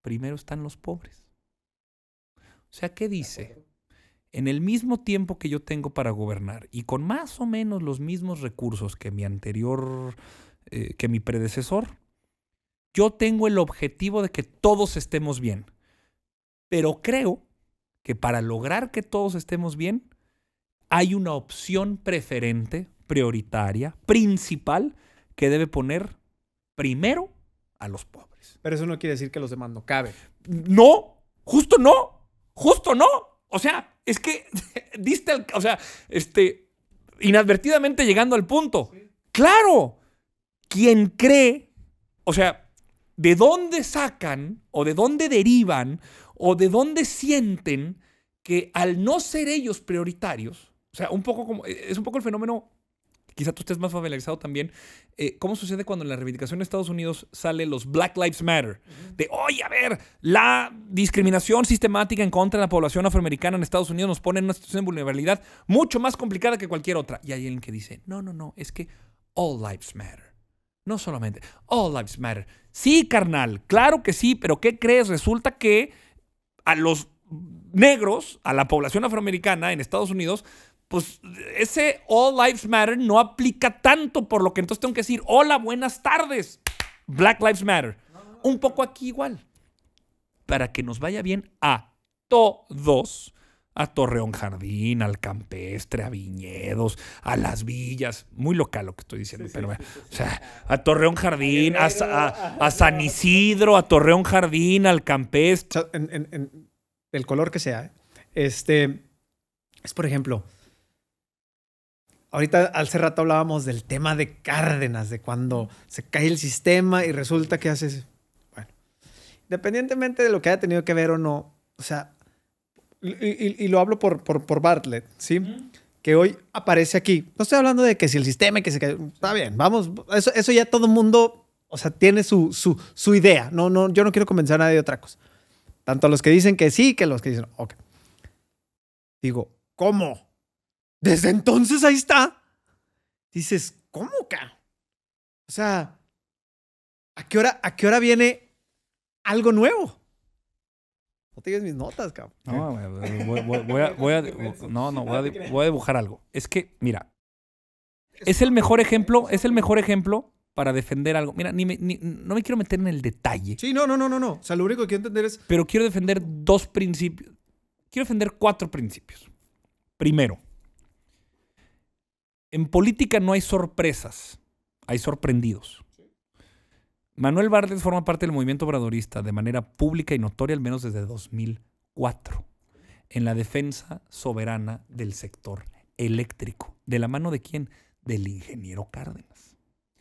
primero están los pobres. O sea, ¿qué dice? En el mismo tiempo que yo tengo para gobernar y con más o menos los mismos recursos que mi anterior, eh, que mi predecesor, yo tengo el objetivo de que todos estemos bien. Pero creo que para lograr que todos estemos bien, hay una opción preferente, prioritaria, principal, que debe poner primero a los pobres. Pero eso no quiere decir que los demás no caben. No, justo no. Justo no. O sea, es que diste el, o sea, este, inadvertidamente llegando al punto. Claro, quien cree, o sea, ¿de dónde sacan o de dónde derivan o de dónde sienten que al no ser ellos prioritarios, o sea, un poco como, es un poco el fenómeno quizá tú estés más familiarizado también, eh, ¿cómo sucede cuando en la reivindicación de Estados Unidos sale los Black Lives Matter? De, oye, a ver, la discriminación sistemática en contra de la población afroamericana en Estados Unidos nos pone en una situación de vulnerabilidad mucho más complicada que cualquier otra. Y hay alguien que dice, no, no, no, es que all lives matter. No solamente, all lives matter. Sí, carnal, claro que sí, pero ¿qué crees? Resulta que a los negros, a la población afroamericana en Estados Unidos, pues ese All Lives Matter no aplica tanto, por lo que entonces tengo que decir, hola, buenas tardes, Black Lives Matter. Un poco aquí igual, para que nos vaya bien a todos, a Torreón Jardín, al Campestre, a Viñedos, a Las Villas, muy local lo que estoy diciendo, pero o sea, a Torreón Jardín, a, San Isidro, a Torreón Jardín, al Campestre. En, el color que sea, ¿eh? este, es por ejemplo, Ahorita hace rato hablábamos del tema de Cárdenas, de cuando se cae el sistema y resulta que haces. Bueno, independientemente de lo que haya tenido que ver o no, o sea, y, lo hablo por, por, Bartlett, ¿sí? Que hoy aparece aquí. No estoy hablando de que si el sistema y que se cae. Está bien, vamos, eso, eso ya todo el mundo, o sea, tiene su, su, su idea. No, no, yo no quiero convencer a nadie de otra cosa. Tanto los que dicen que sí, que los que dicen, ok. Digo, ¿cómo? Desde entonces ahí está. Dices, ¿cómo, ca? O sea, ¿a qué hora, a qué hora viene algo nuevo? No tienes mis notas, cabrón. No, voy, voy, a, voy a, no, no, voy a, voy a dibujar algo. Es que, mira, es el mejor ejemplo, es el mejor ejemplo para defender algo. Mira, ni, no me quiero meter en el detalle. Sí, no, no, no, no, no. O sea, lo único que quiero entender es. Pero quiero defender dos principios. Quiero defender cuatro principios. Primero, en política no hay sorpresas, hay sorprendidos. Manuel Bartlett forma parte del movimiento obradorista de manera pública y notoria al menos desde 2004, en la defensa soberana del sector eléctrico. ¿De la mano de quién? Del ingeniero Cárdenas.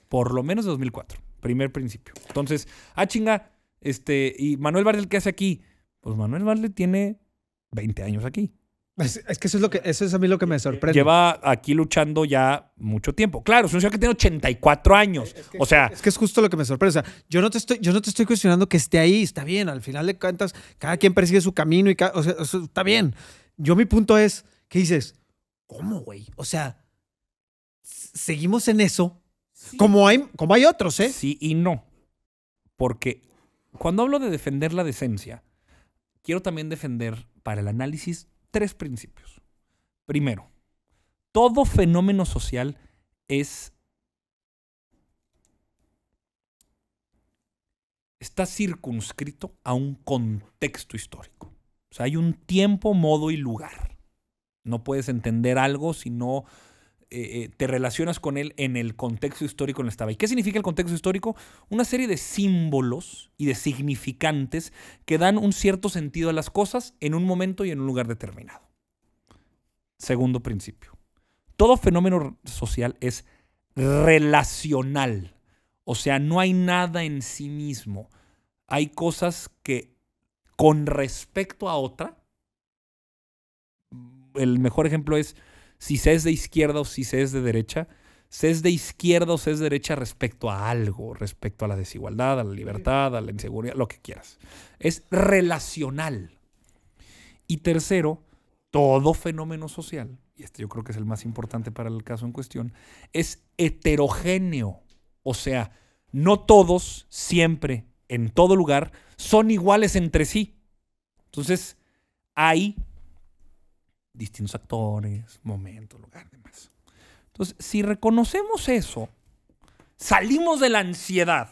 Por lo menos de 2004, primer principio. Entonces, ah, chinga, este, ¿y Manuel Bartlett qué hace aquí? Pues Manuel Bartlett tiene 20 años aquí. Es, que eso es lo que eso es a mí lo que me sorprende. Lleva aquí luchando ya mucho tiempo. Claro, es un señor que tiene 84 años. o sea, es que es justo lo que me sorprende. O sea, yo no te estoy yo no te estoy cuestionando que esté ahí, está bien, al final de cuentas cada quien persigue su camino y o sea, está bien. Yo mi punto es que dices, ¿cómo, güey? O sea, seguimos en eso como hay como hay otros, ¿eh? Sí y no. Porque cuando hablo de defender la decencia, quiero también defender para el análisis tres principios. Primero, todo fenómeno social es está circunscrito a un contexto histórico. O sea, hay un tiempo, modo y lugar. No puedes entender algo si no eh, eh, te relacionas con él en el contexto histórico en el que estaba. ¿Y qué significa el contexto histórico? Una serie de símbolos y de significantes que dan un cierto sentido a las cosas en un momento y en un lugar determinado. Segundo principio. Todo fenómeno social es relacional. O sea, no hay nada en sí mismo. Hay cosas que con respecto a otra, el mejor ejemplo es si se es de izquierda o si se es de derecha, se es de izquierda o se es de derecha respecto a algo, respecto a la desigualdad, a la libertad, a la inseguridad, lo que quieras. Es relacional. Y tercero, todo fenómeno social, y este yo creo que es el más importante para el caso en cuestión, es heterogéneo. O sea, no todos, siempre, en todo lugar, son iguales entre sí. Entonces, hay distintos actores, momentos, lugar, demás. Entonces, si reconocemos eso, salimos de la ansiedad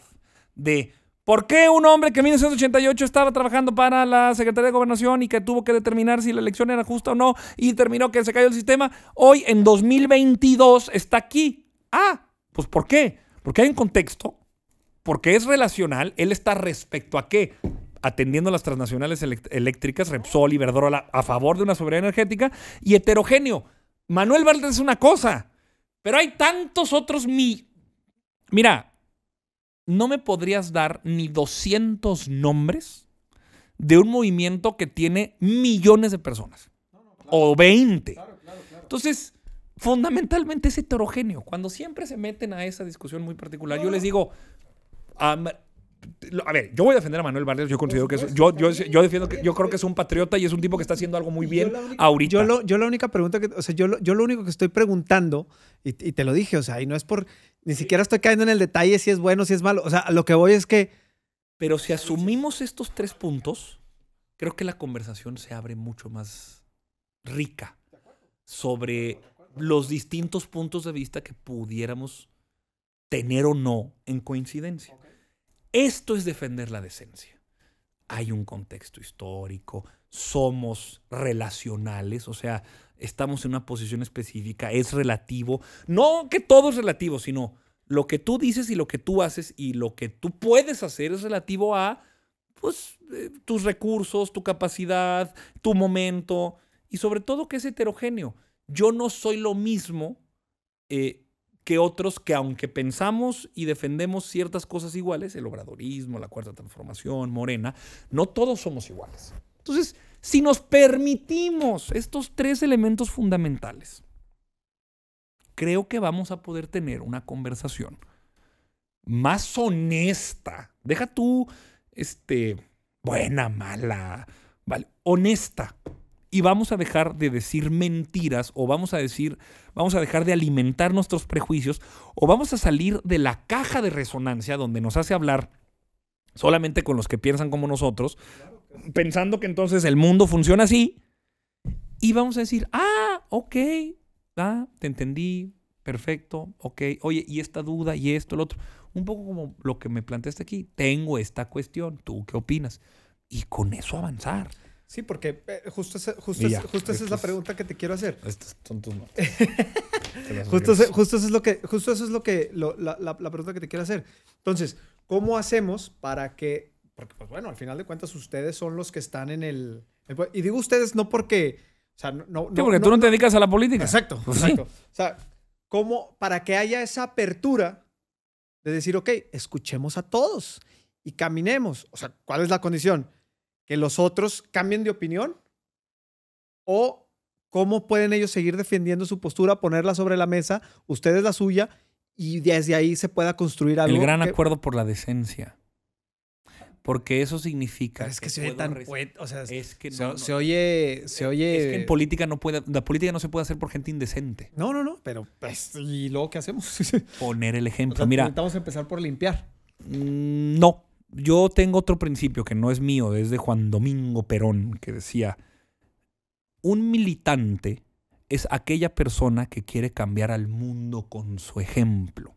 de por qué un hombre que en 1988 estaba trabajando para la Secretaría de Gobernación y que tuvo que determinar si la elección era justa o no y terminó que se cayó el sistema, hoy en 2022 está aquí. Ah, pues ¿por qué? Porque hay un contexto, porque es relacional, él está respecto a qué? Atendiendo a las transnacionales eléctricas, Repsol y Iberdrola, a favor de una soberanía energética, y heterogéneo. Manuel Valdés es una cosa, pero hay tantos otros mi... Mira, no me podrías dar ni 200 nombres de un movimiento que tiene millones de personas. o 20. Entonces, fundamentalmente es heterogéneo. Cuando siempre se meten a esa discusión muy particular, yo les digo, a ver, yo voy a defender a Manuel Vargas, yo considero que es, yo, yo, yo defiendo que yo creo que es un patriota y es un tipo que está haciendo algo muy bien ahorita. Yo, lo, yo la única pregunta que, o sea, yo, yo lo único que estoy preguntando, y, y, te lo dije, o sea, y no es por, ni siquiera estoy cayendo en el detalle si es bueno, si es malo, o sea, lo que voy es que... Pero si asumimos estos tres puntos, creo que la conversación se abre mucho más rica sobre los distintos puntos de vista que pudiéramos tener o no en coincidencia. Esto es defender la decencia. Hay un contexto histórico, somos relacionales, o sea, estamos en una posición específica, es relativo. No que todo es relativo, sino lo que tú dices y lo que tú haces y lo que tú puedes hacer es relativo a pues, eh, tus recursos, tu capacidad, tu momento y sobre todo que es heterogéneo. Yo no soy lo mismo eh, que otros que aunque pensamos y defendemos ciertas cosas iguales, el obradorismo, la cuarta transformación, Morena, no todos somos iguales. Entonces, si nos permitimos estos tres elementos fundamentales, creo que vamos a poder tener una conversación más honesta. Deja tú, este, buena, mala, ¿vale? Honesta y vamos a dejar de decir mentiras o vamos a decir, vamos a dejar de alimentar nuestros prejuicios o vamos a salir de la caja de resonancia donde nos hace hablar solamente con los que piensan como nosotros, pensando que entonces el mundo funciona así y vamos a decir, ah, ok, ah, te entendí, perfecto, ok, oye, y esta duda y esto, lo otro, un poco como lo que me planteaste aquí, tengo esta cuestión, ¿tú qué opinas? Y con eso avanzar. Sí, porque eh, justo, justo, justo esa es la pregunta que te quiero hacer. Estos son tus justo, justo eso es lo que, justo eso es lo que, la, la, pregunta que te quiero hacer. Entonces, ¿cómo hacemos para que, porque pues bueno, al final de cuentas ustedes son los que están en el, y digo ustedes no porque, o sea, no, no, porque tú no te dedicas a la política. Exacto, pues exacto. O sea, ¿cómo, para que haya esa apertura de decir, ok, escuchemos a todos y caminemos? O sea, ¿cuál es la condición? Que los otros cambien de opinión? ¿O cómo pueden ellos seguir defendiendo su postura, ponerla sobre la mesa, ustedes la suya, y desde ahí se pueda construir algo? El gran acuerdo por la decencia. Porque eso significa. es que, se oye tan. O sea, es que se, oye. Se oye. Es que en política no puede. La política no se puede hacer por gente indecente. No, no, no. Pero, pues, ¿y luego qué hacemos? Poner el ejemplo. Mira. Intentamos empezar por limpiar. Mm, no. Yo tengo otro principio que no es mío, es de Juan Domingo Perón, que decía, un militante es aquella persona que quiere cambiar al mundo con su ejemplo.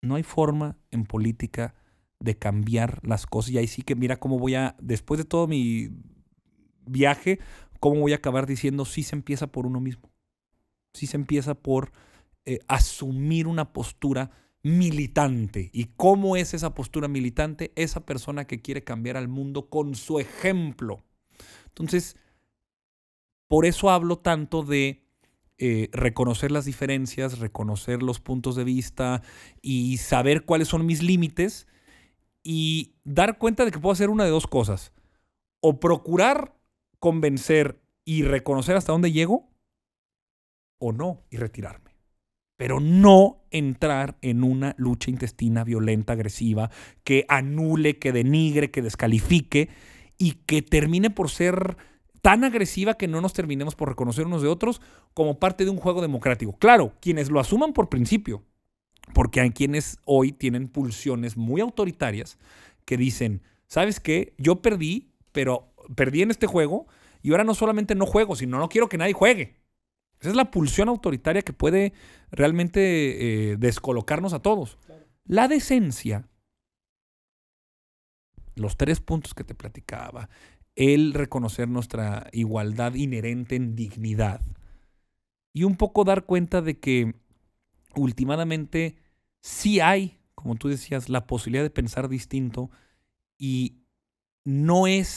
No hay forma en política de cambiar las cosas. Y ahí sí que mira cómo voy a, después de todo mi viaje, cómo voy a acabar diciendo, sí se empieza por uno mismo. Sí se empieza por eh, asumir una postura militante. ¿Y cómo es esa postura militante? Esa persona que quiere cambiar al mundo con su ejemplo. Entonces, por eso hablo tanto de eh, reconocer las diferencias, reconocer los puntos de vista y saber cuáles son mis límites y dar cuenta de que puedo hacer una de dos cosas. O procurar convencer y reconocer hasta dónde llego, o no, y retirarme pero no entrar en una lucha intestina violenta, agresiva, que anule, que denigre, que descalifique y que termine por ser tan agresiva que no nos terminemos por reconocer unos de otros como parte de un juego democrático. Claro, quienes lo asuman por principio, porque hay quienes hoy tienen pulsiones muy autoritarias que dicen, ¿sabes qué? Yo perdí, pero perdí en este juego y ahora no solamente no juego, sino no quiero que nadie juegue. Esa es la pulsión autoritaria que puede realmente eh, descolocarnos a todos. La decencia, los tres puntos que te platicaba, el reconocer nuestra igualdad inherente en dignidad y un poco dar cuenta de que últimamente sí hay, como tú decías, la posibilidad de pensar distinto y no es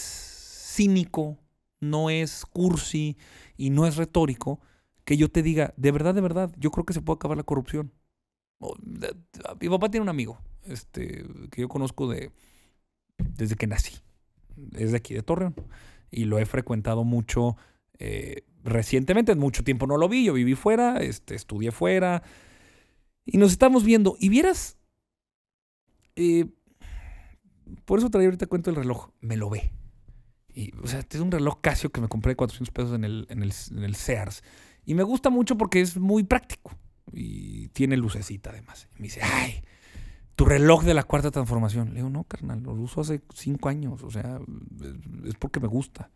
cínico, no es cursi y no es retórico que yo te diga, de verdad, de verdad, yo creo que se puede acabar la corrupción. Mi papá tiene un amigo este, que yo conozco de, desde que nací. Es de aquí, de Torreón. Y lo he frecuentado mucho eh, recientemente. Mucho tiempo no lo vi. Yo viví fuera, este, estudié fuera. Y nos estamos viendo. Y vieras. Eh, por eso traía ahorita cuento el reloj. Me lo ve. Y, o sea, es un reloj Casio que me compré de 400 pesos en el, en el Sears. Y me gusta mucho porque es muy práctico. Y tiene lucecita además. Y me dice, ay, tu reloj de la cuarta transformación. Le digo, no, carnal, lo uso hace cinco años. O sea, es porque me gusta.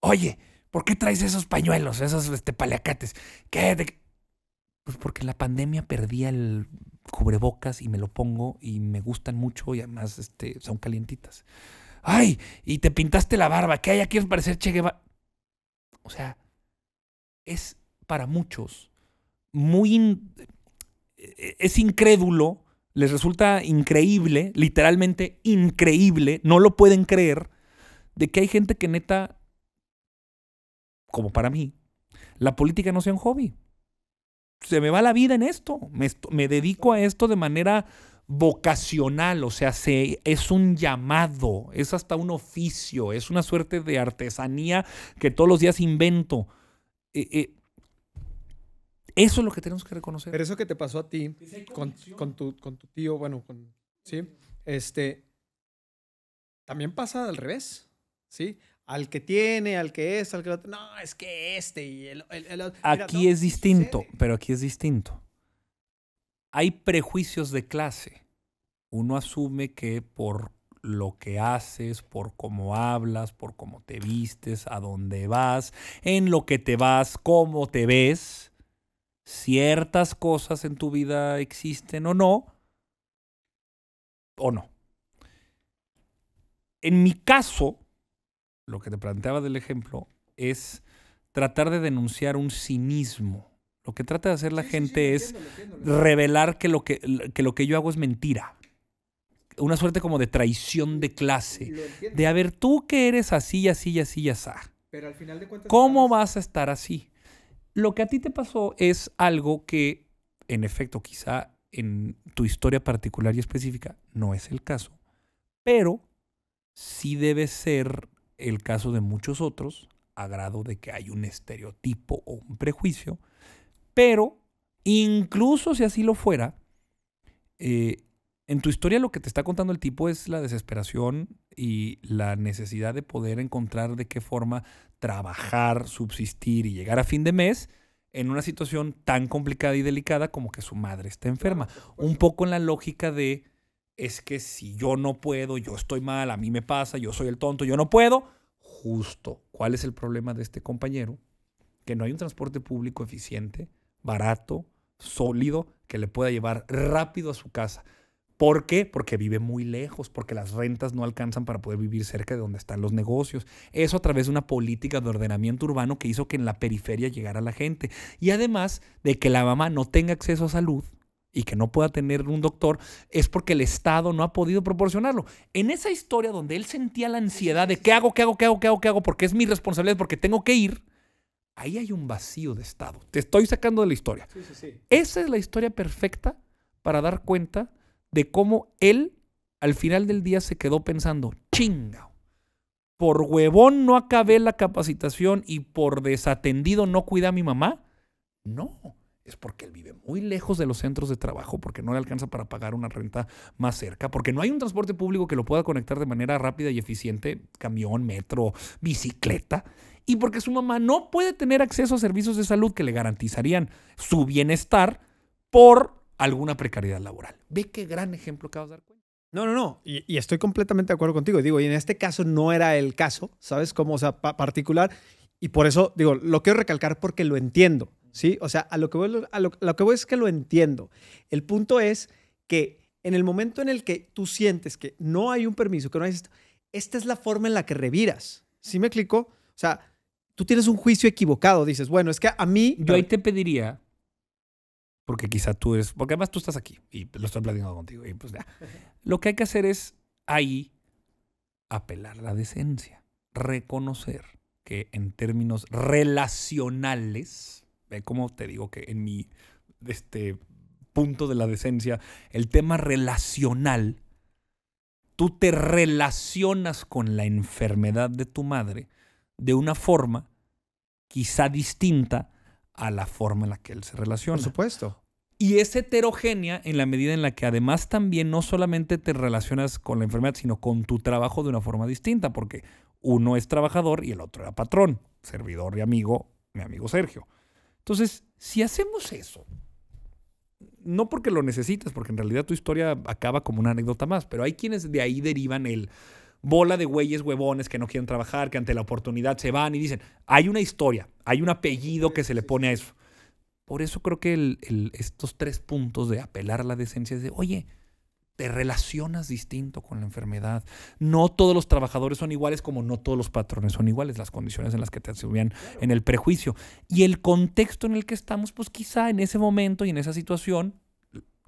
Oye, ¿por qué traes esos pañuelos, esos este, paliacates? ¿Qué? Pues porque la pandemia perdí el cubrebocas y me lo pongo y me gustan mucho y además este, son calientitas. Ay, y te pintaste la barba, ¿qué hay? ¿Quieres parecer Che Guevara? O sea, es para muchos muy... es incrédulo, les resulta increíble, literalmente increíble, no lo pueden creer, de que hay gente que neta, como para mí, la política no sea un hobby. Se me va la vida en esto. Me, me dedico a esto de manera vocacional, o sea, se, es un llamado, es hasta un oficio, es una suerte de artesanía que todos los días invento. Eh, eh, eso es lo que tenemos que reconocer. Pero eso que te pasó a ti con, tu, con tu tío, bueno, con, ¿sí? Este, también pasa al revés, ¿sí? al que tiene, al que es, al que otro. No, es que este y el, Aquí es distinto, pero aquí es distinto. Hay prejuicios de clase. Uno asume que por lo que haces, por cómo hablas, por cómo te vistes, a dónde vas, en lo que te vas, cómo te ves, ciertas cosas en tu vida existen o no, o no. En mi caso, lo que te planteaba del ejemplo es tratar de denunciar un cinismo. Lo que trata de hacer la gente es revelar que lo que, que lo que yo hago es mentira. Una suerte como de traición de clase. De a ver, tú que eres así, así, y así, así. Pero al final de cuentas. ¿Cómo vas a estar así? Lo que a ti te pasó es algo que, en efecto, quizá en tu historia particular y específica no es el caso, pero sí debe ser el caso de muchos otros, a grado de que hay un estereotipo o un prejuicio, pero incluso si así lo fuera, eh, en tu historia lo que te está contando el tipo es la desesperación y la necesidad de poder encontrar de qué forma trabajar, subsistir y llegar a fin de mes en una situación tan complicada y delicada como que su madre está enferma. Un poco en la lógica de, es que si yo no puedo, yo estoy mal, a mí me pasa, yo soy el tonto, yo no puedo. Justo, ¿cuál es el problema de este compañero? Que no hay un transporte público eficiente, barato, sólido, que le pueda llevar rápido a su casa. ¿Por qué? Porque vive muy lejos, porque las rentas no alcanzan para poder vivir cerca de donde están los negocios. Eso a través de una política de ordenamiento urbano que hizo que en la periferia llegara la gente. Y además de que la mamá no tenga acceso a salud y que no pueda tener un doctor, es porque el Estado no ha podido proporcionarlo. En esa historia donde él sentía la ansiedad de qué hago, qué hago, qué hago, qué hago, qué hago, porque es mi responsabilidad, porque tengo que ir, ahí hay un vacío de Estado. Te estoy sacando de la historia. Esa es la historia perfecta para dar cuenta de cómo él al final del día se quedó pensando, chinga, por huevón no acabé la capacitación y por desatendido no cuidé a mi mamá. No, es porque él vive muy lejos de los centros de trabajo, porque no le alcanza para pagar una renta más cerca, porque no hay un transporte público que lo pueda conectar de manera rápida y eficiente, camión, metro, bicicleta, y porque su mamá no puede tener acceso a servicios de salud que le garantizarían su bienestar por alguna precariedad laboral. Ve qué gran ejemplo acabas de dar cuenta. No, no, no. Y, estoy completamente de acuerdo contigo. Digo, y en este caso no era el caso, ¿sabes? Como, o sea, particular. Y por eso, digo, lo quiero recalcar porque lo entiendo, ¿sí? O sea, a lo que voy, a lo, que voy es que lo entiendo. El punto es que en el momento en el que tú sientes que no hay un permiso, que no hay esto, esta es la forma en la que reviras. ¿Sí me explico? O sea, tú tienes un juicio equivocado. Dices, bueno, es que a mí... Yo ahí te pediría porque quizá tú es, porque además tú estás aquí y lo estoy platicando contigo. Y pues ya. Lo que hay que hacer es ahí apelar la decencia, reconocer que en términos relacionales, ve cómo te digo que en mi este punto de la decencia, el tema relacional, tú te relacionas con la enfermedad de tu madre de una forma quizá distinta a la forma en la que él se relaciona. Por supuesto. Y es heterogénea en la medida en la que además también no solamente te relacionas con la enfermedad, sino con tu trabajo de una forma distinta, porque uno es trabajador y el otro era patrón, servidor y amigo, mi amigo Sergio. Entonces, si hacemos eso, no porque lo necesites, porque en realidad tu historia acaba como una anécdota más, pero hay quienes de ahí derivan el, bola de güeyes huevones que no quieren trabajar, que ante la oportunidad se van y dicen, hay una historia, hay un apellido que se le pone a eso. Por eso creo que estos tres puntos de apelar a la decencia es de, oye, te relacionas distinto con la enfermedad. No todos los trabajadores son iguales como no todos los patrones son iguales, las condiciones en las que te subían en el prejuicio. Y el contexto en el que estamos, pues quizá en ese momento y en esa situación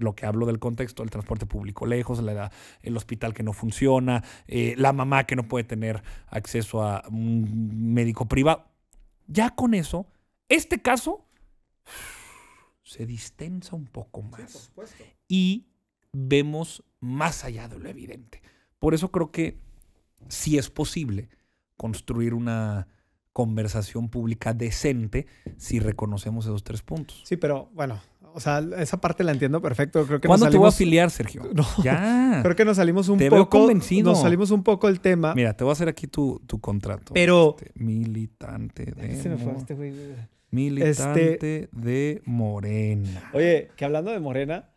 lo que hablo del contexto, el transporte público lejos, la, el hospital que no funciona, eh, la mamá que no puede tener acceso a un médico privado. Ya con eso, este caso se distensa un poco más. y vemos más allá de lo evidente. Por eso creo que sí es posible construir una conversación pública decente si reconocemos esos tres puntos. Sí, pero bueno, o sea, esa parte la entiendo perfecto. Creo que ¿Cuándo nos te voy a afiliar, Sergio? No. Ya. creo que nos salimos un Te veo poco. convencido. Nos salimos un poco del tema. Mira, te voy a hacer aquí tu, tu contrato. Pero- Este, militante de. Se me fue Mo- este güey. Militante de Morena. Oye, que hablando de Morena,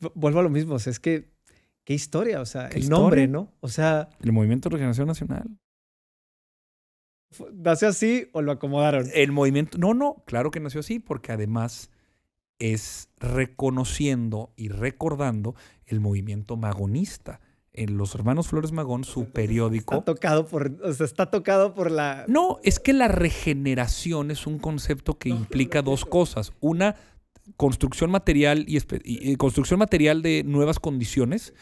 vu- vuelvo a lo mismo. O sea, es que, qué historia, o sea, ¿Qué el nombre? ¿no? O sea, El Movimiento de Regeneración Nacional. ¿nació así o lo acomodaron? El movimiento. No, no, claro que nació así, porque además es reconociendo y recordando el movimiento magonista. En los hermanos Flores Magón, su periódico. Está tocado por, o sea, está tocado por la... No, es que la regeneración es un concepto que implica dos cosas. Una, construcción material y, y construcción material de nuevas condiciones,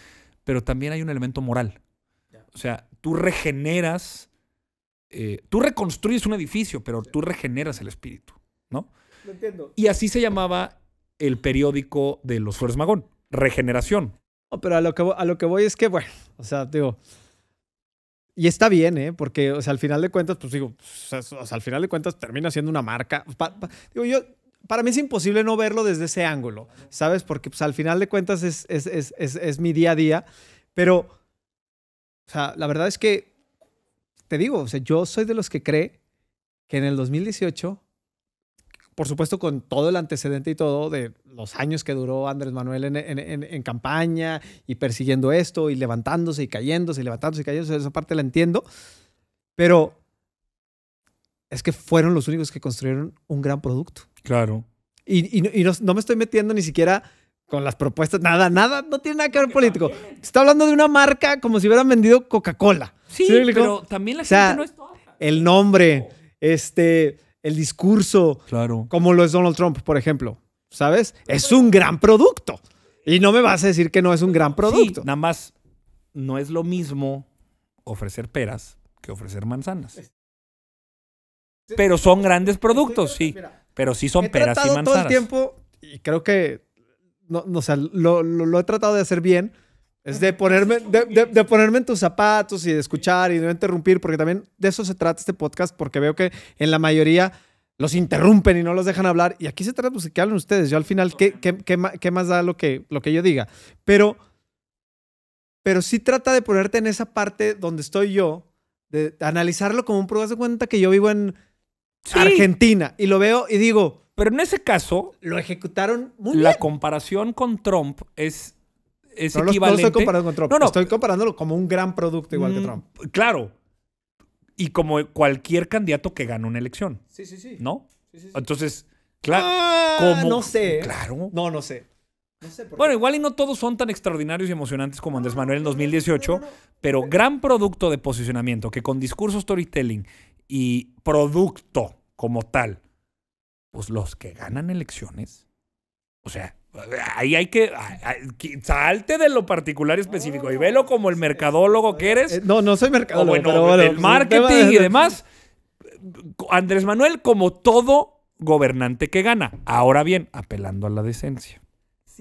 pero también hay un elemento moral. O sea, tú regeneras, eh, tú reconstruyes un edificio, pero tú regeneras el espíritu, ¿no? No entiendo. Y así se llamaba el periódico de los Flores Magón, Regeneración. No, pero a lo, que, a lo que voy es que, bueno, o sea, digo... Y está bien, ¿eh? Porque, o sea, al final de cuentas, pues digo, sea, o sea, al final de cuentas termina siendo una marca. Digo, yo, para mí es imposible no verlo desde ese ángulo, ¿sabes? Porque, pues, al final de cuentas es, es, es, es, es mi día a día. Pero, o sea, la verdad es que, te digo, o sea, yo soy de los que cree que en el 2018, por supuesto con todo el antecedente y todo de los años que duró Andrés Manuel en, en- en- en campaña y persiguiendo esto y levantándose y cayéndose y levantándose y cayéndose, esa parte la entiendo, pero es que fueron los únicos que construyeron un gran producto. Claro. Y, y no- y no, no me estoy metiendo ni siquiera con las propuestas, nada, nada, no tiene nada que ver político. Está hablando de una marca como si hubieran vendido Coca-Cola. Sí, ¿Sí pero también la O sea, gente no es toda. El nombre, este, el discurso, Claro. como lo es Donald Trump, por ejemplo. ¿Sabes? Es un gran producto. Y no me vas a decir que no es un gran producto. Sí, nada más no es lo mismo ofrecer peras que ofrecer manzanas. Pero son grandes productos, sí. Pero sí son he peras y tratado manzanas. todo el tiempo y creo que no, no, o sea, lo, lo- lo he tratado de hacer bien. Es de ponerme, de, de- de ponerme en tus zapatos y de escuchar y de no interrumpir, porque también de eso se trata este podcast, porque veo que en la mayoría los interrumpen y no los dejan hablar. Y aquí se trata pues, de que hablen ustedes. Yo al final, ¿qué, qué, qué qué más da lo que, lo que yo diga? Pero, pero sí trata de ponerte en esa parte donde estoy yo, de analizarlo como un prueba de cuenta que yo vivo en Sí, Argentina y lo veo y digo, pero en ese caso, lo ejecutaron muy la bien. comparación con Trump es, es No lo, no equivalente. estoy comparando con Trump. No, no. Estoy comparándolo como un gran producto igual que Mm, Trump. Claro. Y como cualquier candidato que gana una elección, Sí, sí, sí. ¿no? Entonces, claro. Ah, como- no sé. Claro. No, no sé. No sé por Bueno, qué. igual y no todos son tan extraordinarios y emocionantes como Andrés Manuel en 2018, pero gran producto de posicionamiento que con discurso storytelling y producto como tal, pues los que ganan elecciones, o sea, ahí hay que, salte de lo particular y específico y velo como el mercadólogo que eres, Eh, no, no soy mercadólogo, bueno, pero bueno, del pues, marketing y demás. Andrés Manuel como todo gobernante que gana. Ahora bien, apelando a la decencia.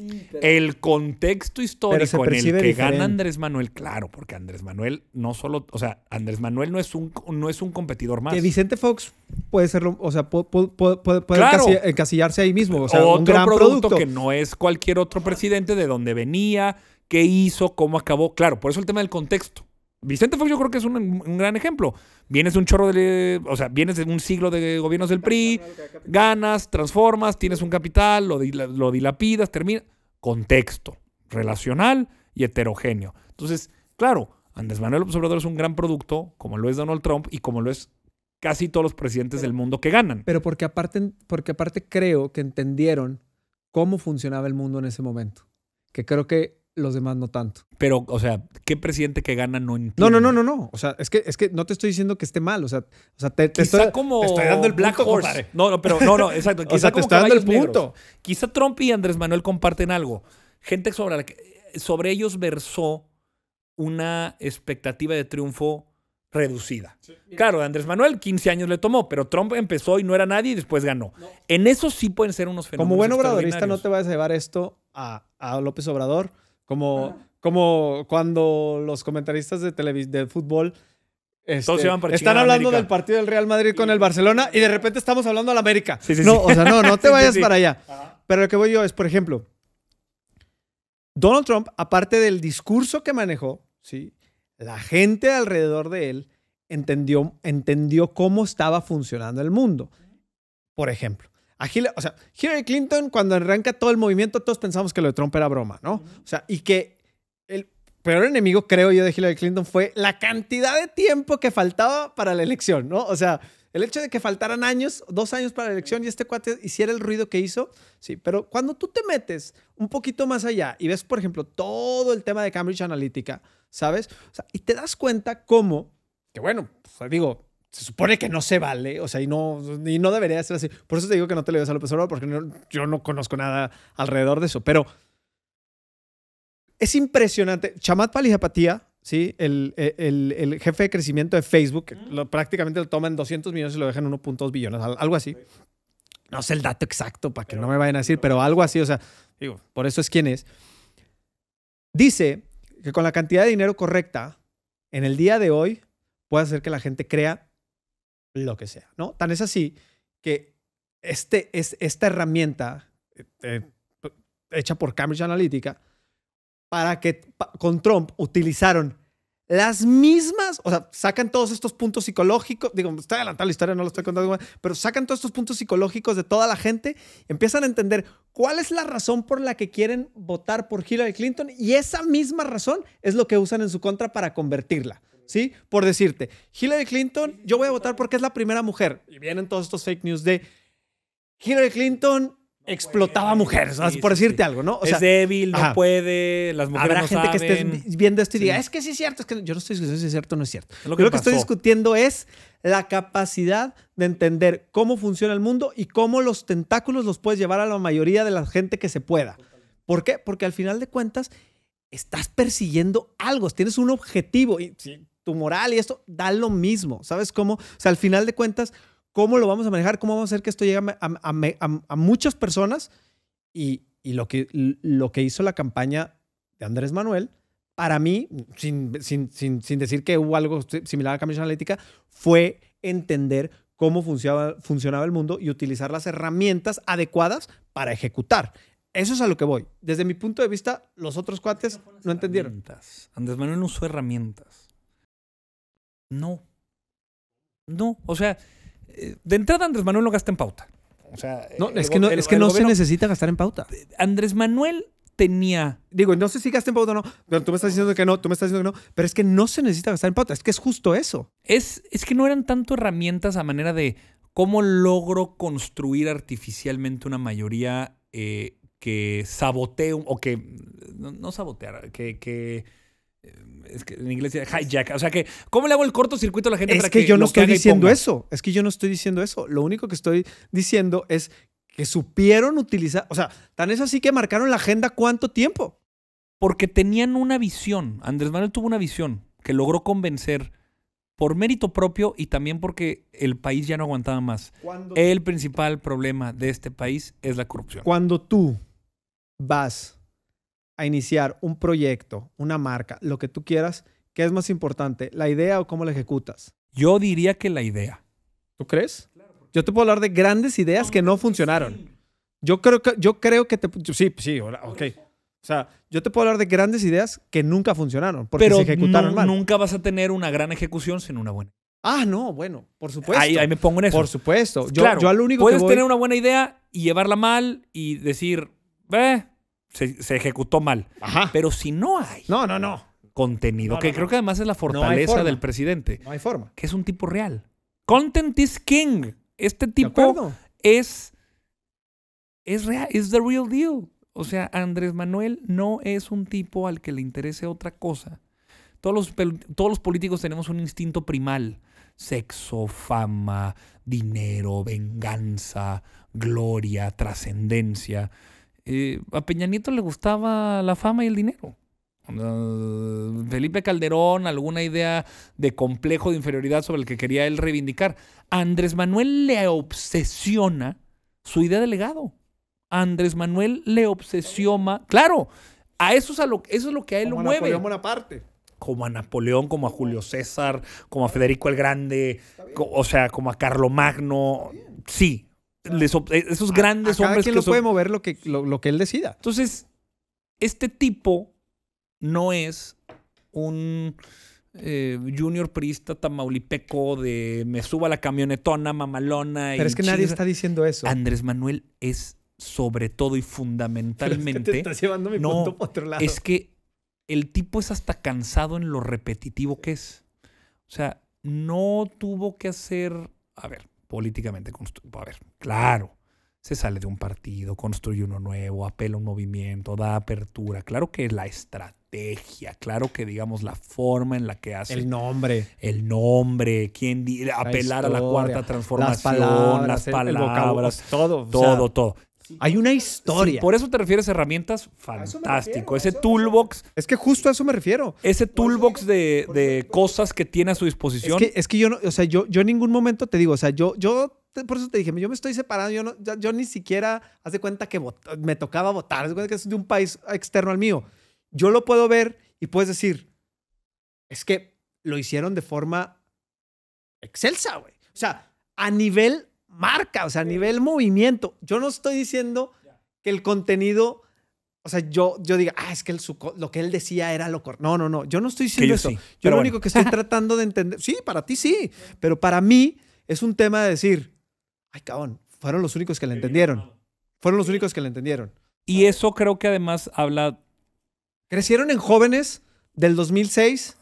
Sí, pero- El contexto histórico en el que diferente. gana Andrés Manuel, claro, porque Andrés Manuel no solo, o sea, Andrés Manuel no es un, no es un competidor más. Que Vicente Fox puede serlo, o sea, pu- pu- pu- puede, puede Claro. encasi- encasillarse ahí mismo. O sea, otro un gran producto, producto. que no es cualquier otro presidente de dónde venía, qué hizo, cómo acabó. Claro, por eso el tema del contexto. Vicente Fox yo creo que es un, un gran ejemplo. Vienes de un chorro de, o sea, vienes de un siglo de gobiernos del PRI, ganas, transformas, tienes un capital, lo, lo dilapidas, termina. Contexto relacional y heterogéneo. Entonces, claro, Andrés Manuel López Obrador es un gran producto, como lo es Donald Trump y como lo es casi todos los presidentes del mundo que ganan. Pero porque aparte, porque aparte creo que entendieron cómo funcionaba el mundo en ese momento. Que creo que los demás no tanto. Pero, o sea, ¿qué presidente que gana no entiende? No, no, no, no, no. O sea, es que, es que no te estoy diciendo que esté mal. O sea, o sea te, estoy, como te estoy dando el Black punto, Horse. compadre. No, no, pero no, no, exacto. O Quizá sea, te como estoy dando el punto. negros. Quizá Trump y Andrés Manuel comparten algo. Gente sobre la que sobre ellos versó una expectativa de triunfo reducida. Claro, Andrés Manuel 15 años le tomó, pero Trump empezó y no era nadie y después ganó. En eso sí pueden ser unos fenómenos Como buen obradorista no te vayas a llevar esto a, a López Obrador. Como, como cuando los comentaristas de, televis de fútbol este, Todos para están hablando América. del partido del Real Madrid con el Barcelona y de repente estamos hablando del América. Sí, sí, no, sí. o sea, no, no te vayas sí. para allá. pero lo que voy yo es, por ejemplo, Donald Trump, aparte del discurso que manejó, ¿sí? la gente alrededor de él entendió, entendió cómo estaba funcionando el mundo. Por ejemplo, a Hillary, o sea, Hillary Clinton, cuando arranca todo el movimiento, todos pensamos que lo de Trump era broma, ¿no? O sea, y que el peor enemigo, creo yo, de Hillary Clinton fue la cantidad de tiempo que faltaba para la elección, ¿no? O sea, el hecho de que faltaran años, dos años para la elección y este cuate hiciera el ruido que hizo, sí, pero cuando tú te metes un poquito más allá y ves, por ejemplo, todo el tema de Cambridge Analytica, ¿sabes? O sea, y te das cuenta cómo, que bueno, pues, digo, se supone que no se vale, o sea, y no, y no debería ser así. Por eso te digo que no te le des a López Obrador, porque yo no conozco nada alrededor de eso. Pero es impresionante. Chamat Palijapatía, ¿sí? El, el, el, jefe de crecimiento de Facebook, lo, prácticamente lo toman 200 millones y lo dejan en 1.2 billones, algo así. No sé el dato exacto para que no me vayan a decir, pero algo así, o sea, digo, por eso es quien es. Dice que con la cantidad de dinero correcta, en el día de hoy, puede hacer que la gente crea lo que sea, ¿no? Tan es así que este, es, esta herramienta eh, eh, hecha por Cambridge Analytica, para que con Trump utilizaron las mismas, o sea, sacan todos estos puntos psicológicos, digo, está adelantando la historia, no lo estoy contando, pero sacan todos estos puntos psicológicos de toda la gente, empiezan a entender cuál es la razón por la que quieren votar por Hillary Clinton y esa misma razón es lo que usan en su contra para convertirla. ¿Sí? Por decirte, Hillary Clinton, yo voy a votar porque es la primera mujer. Y vienen todos estos fake news de Hillary Clinton explotaba mujeres, por decirte algo, ¿no? O sea, es débil, no puede, las mujeres Habrá gente que esté viendo esto y diga, es que sí es cierto, es que yo no estoy discutiendo si es cierto o no es cierto. Lo que, lo que estoy discutiendo es la capacidad de entender cómo funciona el mundo y cómo los tentáculos los puedes llevar a la mayoría de la gente que se pueda. ¿Por qué? Porque al final de cuentas estás persiguiendo algo, tienes un objetivo. Y tu moral y esto da lo mismo. ¿Sabes cómo? O sea, al final de cuentas, ¿cómo lo vamos a manejar? ¿Cómo vamos a hacer que esto llegue a, muchas personas? Y, lo, que, lo que hizo la campaña de Andrés Manuel, para mí, sin, sin, sin, decir que hubo algo similar a la Comisión Analítica, fue entender cómo funcionaba, funcionaba el mundo y utilizar las herramientas adecuadas para ejecutar. Eso es a lo que voy. Desde mi punto de vista, los otros cuates no entendieron. Andrés Manuel no usó herramientas. No. No. O sea, eh, de entrada Andrés Manuel no gasta en pauta. O sea, no, es que no, es que no se necesita gastar en pauta. Andrés Manuel tenía. Digo, no sé si gasta en pauta o no, pero tú me estás diciendo que no, tú me estás diciendo que no, pero es que no se necesita gastar en pauta, es que es justo eso. Es, es que no eran tanto herramientas a manera de cómo logro construir artificialmente una mayoría eh, que sabotee o que. No, no sabotear, que, que es que en inglés hijack. O sea que, ¿cómo le hago el cortocircuito a la gente es que, yo no estoy diciendo eso. Es que yo no estoy diciendo eso. Lo único que estoy diciendo es que supieron utilizar. O sea, tan es así que marcaron la agenda cuánto tiempo. Porque tenían una visión. Andrés Manuel tuvo una visión que logró convencer por mérito propio y también porque el país ya no aguantaba más. El principal problema de este país es la corrupción. Cuando tú vas a iniciar un proyecto, una marca, lo que tú quieras, ¿qué es más importante, la idea o cómo la ejecutas? Yo diría que la idea. ¿Tú crees? Yo te puedo hablar de grandes ideas que no funcionaron. Yo creo que, yo creo que te... Sí, sí, ok. O sea, yo te puedo hablar de grandes ideas que nunca funcionaron porque Pero se ejecutaron mal. nunca vas a tener una gran ejecución sin una buena. Ah, no, bueno, por supuesto. Ahí, me pongo en eso. Por supuesto. Yo, claro, yo al único puedes tener una buena idea y llevarla mal y decir, ve, se, ejecutó mal. Pero si no hay no, no, no. contenido, que creo que además es la fortaleza del presidente, no hay forma. que es un tipo real. Content is king. Este tipo es es real, es the real deal. O sea, Andrés Manuel no es un tipo al que le interese otra cosa. Todos los, todos los políticos tenemos un instinto primal. Sexo, fama, dinero, venganza, gloria, trascendencia. Eh, a Peña Nieto le gustaba la fama y el dinero. Felipe Calderón, alguna idea de complejo de inferioridad sobre el que quería él reivindicar. A Andrés Manuel le obsesiona su idea de legado. A Andrés Manuel le obsesiona. Claro, a eso es, a lo, eso es lo que a él lo mueve. Como a Napoleón, como a Julio César, como a Federico el Grande, o sea, como a Carlomagno. Sí, esos grandes cada hombres quien que lo puede mover lo que, lo, que él decida. Entonces, este tipo no es un eh, junior priista tamaulipeco de me suba la camionetona mamalona. Pero es que nadie está diciendo eso. Andrés Manuel es sobre todo y fundamentalmente. te estás llevando mi punto por otro lado. Es que el tipo es hasta cansado en lo repetitivo que es. O sea, no tuvo que hacer. A ver, políticamente. A ver, claro. Se sale de un partido, construye uno nuevo, apela a un movimiento, da apertura. Claro que es la estrategia, claro que digamos la forma en la que hace. El nombre. El nombre, quién apelar a la cuarta transformación, las palabras, todo. Todo, todo. Hay una historia. por eso te refieres a herramientas, fantástico. ese toolbox. Es que justo a eso me refiero. Ese toolbox de, cosas que tiene a su disposición. Es que, yo no, o sea, yo, yo en ningún momento te digo, o sea, yo, yo por eso te dije, yo me estoy separando, yo, no, yo, ni siquiera hace cuenta que me tocaba votar, haz cuenta que es de un país externo al mío. Yo lo puedo ver y puedes decir, es que lo hicieron de forma excelsa, güey. O sea, a nivel marca, o sea, a nivel movimiento. Yo no estoy diciendo que el contenido, o sea, yo, yo diga, ah, es que lo que él decía era lo correcto. No, no, no, yo no estoy diciendo eso. Yo lo único que estoy tratando de entender, sí, para ti sí, pero para mí es un tema de decir, ay, cabrón, fueron los únicos que le entendieron. Fueron los únicos que le entendieron. Y eso creo que además habla... Crecieron en jóvenes del 2006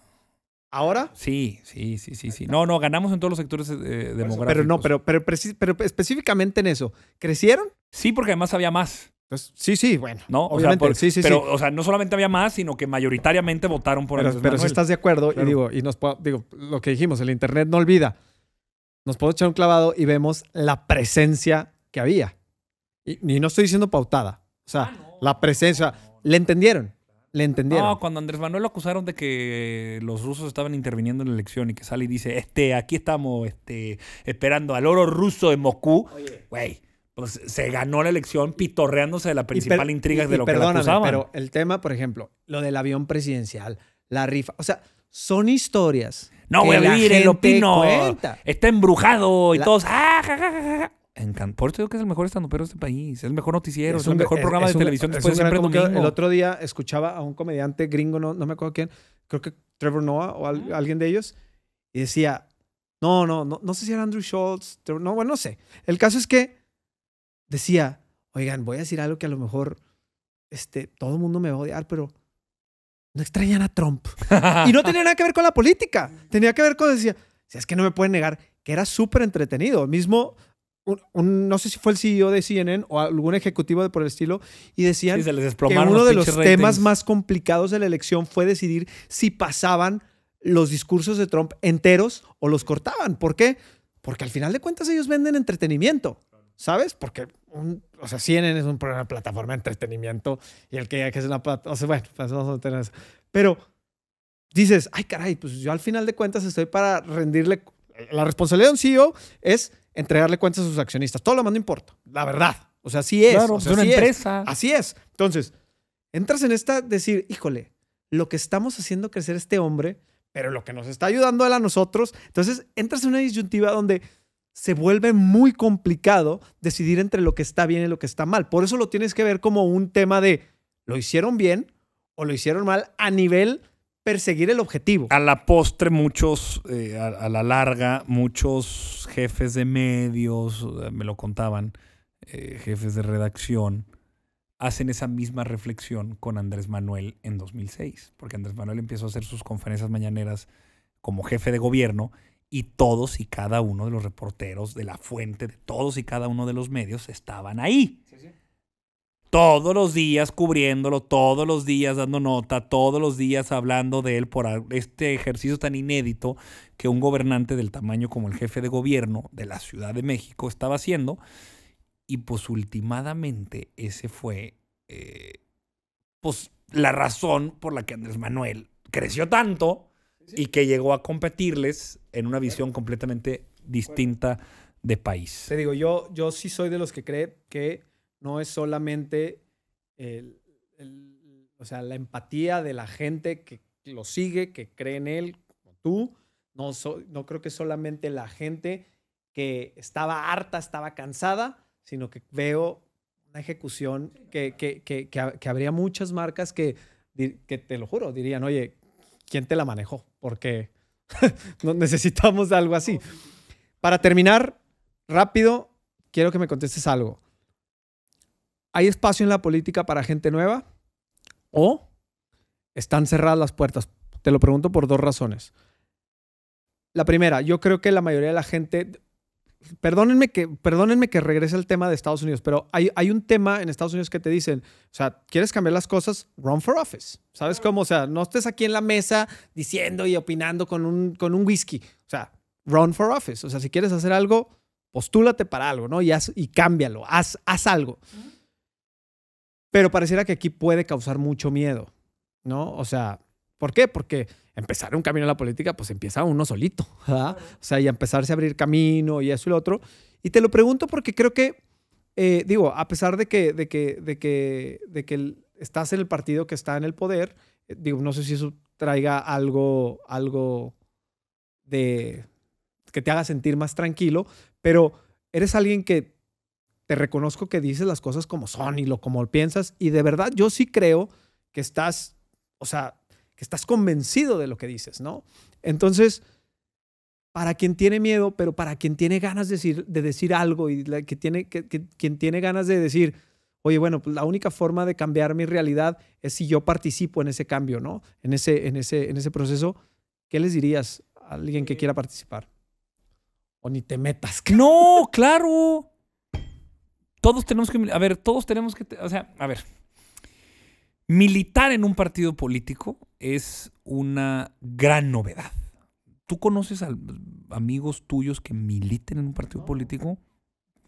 ¿Ahora? Sí, sí, sí, sí, sí. No, no, ganamos en todos los sectores eh, demográficos. Pero no, pero, pero, pero, específicamente en eso. ¿Crecieron? Sí, porque además había más. Pues, sí, sí, bueno. No, obviamente. sí, sí, pero, o sea, no solamente había más, sino que mayoritariamente votaron por Pero, pero si estás de acuerdo, y digo, y nos digo, lo que dijimos, el internet no olvida. Nos podemos echar un clavado y vemos la presencia que había. Y, no estoy diciendo pautada. O sea, ah, la presencia. Le entendieron. Le entendieron. No, cuando Andrés Manuel lo acusaron de que los rusos estaban interviniendo en la elección y que sale y dice, este, aquí estamos este, esperando al oro ruso de Moscú, güey, pues se ganó la elección pitorreándose de la principal intriga de lo que le acusaban. Pero el tema, por ejemplo, lo del avión presidencial, la rifa, o sea, son historias. No voy a vivir en lo pino. Está embrujado y todos. ¡Ah, por eso digo que es el mejor estandopero de este país. Es el mejor noticiero, es, el mejor programa de televisión después de siempre domingo. El otro día escuchaba a un comediante gringo, no, no me acuerdo quién, creo que Trevor Noah o alguien de ellos, y decía, no, no, no, no sé si era Andrew Schultz, no, bueno, no sé. El caso es que decía, oigan, voy a decir algo que a lo mejor este, todo el mundo me va a odiar, pero no extrañan a Trump. y no tenía nada que ver con la política, tenía que ver con, decía, si es que no me pueden negar, que era súper entretenido. Mismo no sé si fue el CEO de CNN o algún ejecutivo de por el estilo, y decían que uno de los temas más complicados de la elección fue decidir si pasaban los discursos de Trump enteros o los cortaban. ¿Por qué? Porque al final de cuentas ellos venden entretenimiento, ¿sabes? Porque, o sea, CNN es una plataforma de entretenimiento y el que, que es una plataforma, o sea, bueno, pues vamos a tener eso. Pero dices, ay caray, pues yo al final de cuentas estoy para rendirle, la responsabilidad de un CEO es entregarle cuentas a sus accionistas. Todo lo demás no importa, la verdad. O sea, así es. Claro, es una empresa. Así es. Entonces, entras en esta, decir, híjole, lo que estamos haciendo crecer este hombre, pero lo que nos está ayudando a nosotros. Entonces, entras en una disyuntiva donde se vuelve muy complicado decidir entre lo que está bien y lo que está mal. Por eso lo tienes que ver como un tema de, ¿lo hicieron bien o lo hicieron mal a nivel perseguir el objetivo. A la postre, muchos, eh, a, la larga, muchos jefes de medios, me lo contaban, eh, jefes de redacción, hacen esa misma reflexión con Andrés Manuel en 2006, porque Andrés Manuel empezó a hacer sus conferencias mañaneras como jefe de gobierno y todos y cada uno de los reporteros de la fuente, de todos y cada uno de los medios estaban ahí todos los días cubriéndolo, todos los días dando nota, todos los días hablando de él por este ejercicio tan inédito que un gobernante del tamaño como el jefe de gobierno de la Ciudad de México estaba haciendo. Y pues últimamente ese fue eh, pues la razón por la que Andrés Manuel creció tanto y que llegó a competirles en una visión completamente distinta de país. Te digo, yo, yo sí soy de los que cree que no es solamente o sea, la empatía de la gente que lo sigue, que cree en él, como tú. No, no creo que solamente la gente que estaba harta, estaba cansada sino que veo una ejecución que, que, que, que habría muchas marcas que, que, te lo juro, dirían, oye, ¿quién te la manejó? Porque necesitamos algo así. Para terminar, rápido, quiero que me contestes algo. ¿Hay espacio en la política para gente nueva? ¿O están cerradas las puertas? Te lo pregunto por dos razones. La primera, yo creo que la mayoría de la gente, perdónenme que, perdónenme que regrese al tema de Estados Unidos, pero hay, hay un tema en Estados Unidos que te dicen, o sea, ¿quieres cambiar las cosas? Run for office. ¿Sabes cómo? O sea, no estés aquí en la mesa diciendo y opinando con un, con un whisky. O sea, run for office. O sea, si quieres hacer algo, postúlate para algo, ¿no? Y, haz, y cámbialo, haz, haz algo. Pero pareciera que aquí puede causar mucho miedo, ¿no? O sea, ¿por qué? Porque empezar un camino en la política, pues empieza uno solito, ¿verdad? O sea, y empezarse a abrir camino y eso y lo otro. Y te lo pregunto porque creo que, eh, digo, a pesar de que, de que, de que, de que estás en el partido que está en el poder, eh, digo, no sé si eso traiga algo, algo de que te haga sentir más tranquilo, pero eres alguien que te reconozco que dices las cosas como son y lo como piensas y de verdad yo sí creo que estás, o sea, que estás convencido de lo que dices, ¿no? Entonces, para quien tiene miedo, pero para quien tiene ganas de decir, de decir algo y que tiene, que, quien tiene ganas de decir, oye, bueno, pues la única forma de cambiar mi realidad es si yo participo en ese cambio, ¿no? En ese, en ese, en ese proceso, ¿qué les dirías a alguien que quiera participar? O ni te metas. No, claro. Todos tenemos que, a ver, todos tenemos que, o sea, a ver, militar en un partido político es una gran novedad. ¿Tú conoces a amigos tuyos que militen en un partido político?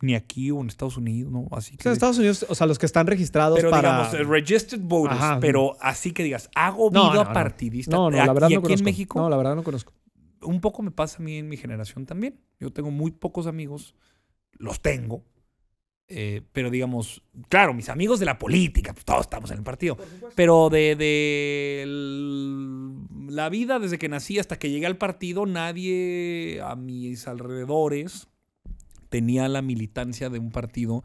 Ni aquí o en Estados Unidos, ¿no? Así que. en Estados Unidos, o sea, los que están registrados pero, para. digamos, registered voters, pero así que digas, hago vida partidista. No, no, la verdad no conozco. en México. No, la verdad no conozco. Un poco me pasa a mí en mi generación también. Yo tengo muy pocos amigos, los tengo, eh, pero digamos, claro, mis amigos de la política, pues todos estamos en el partido. Pero de, de la vida desde que nací hasta que llegué al partido, nadie a mis alrededores tenía la militancia de un partido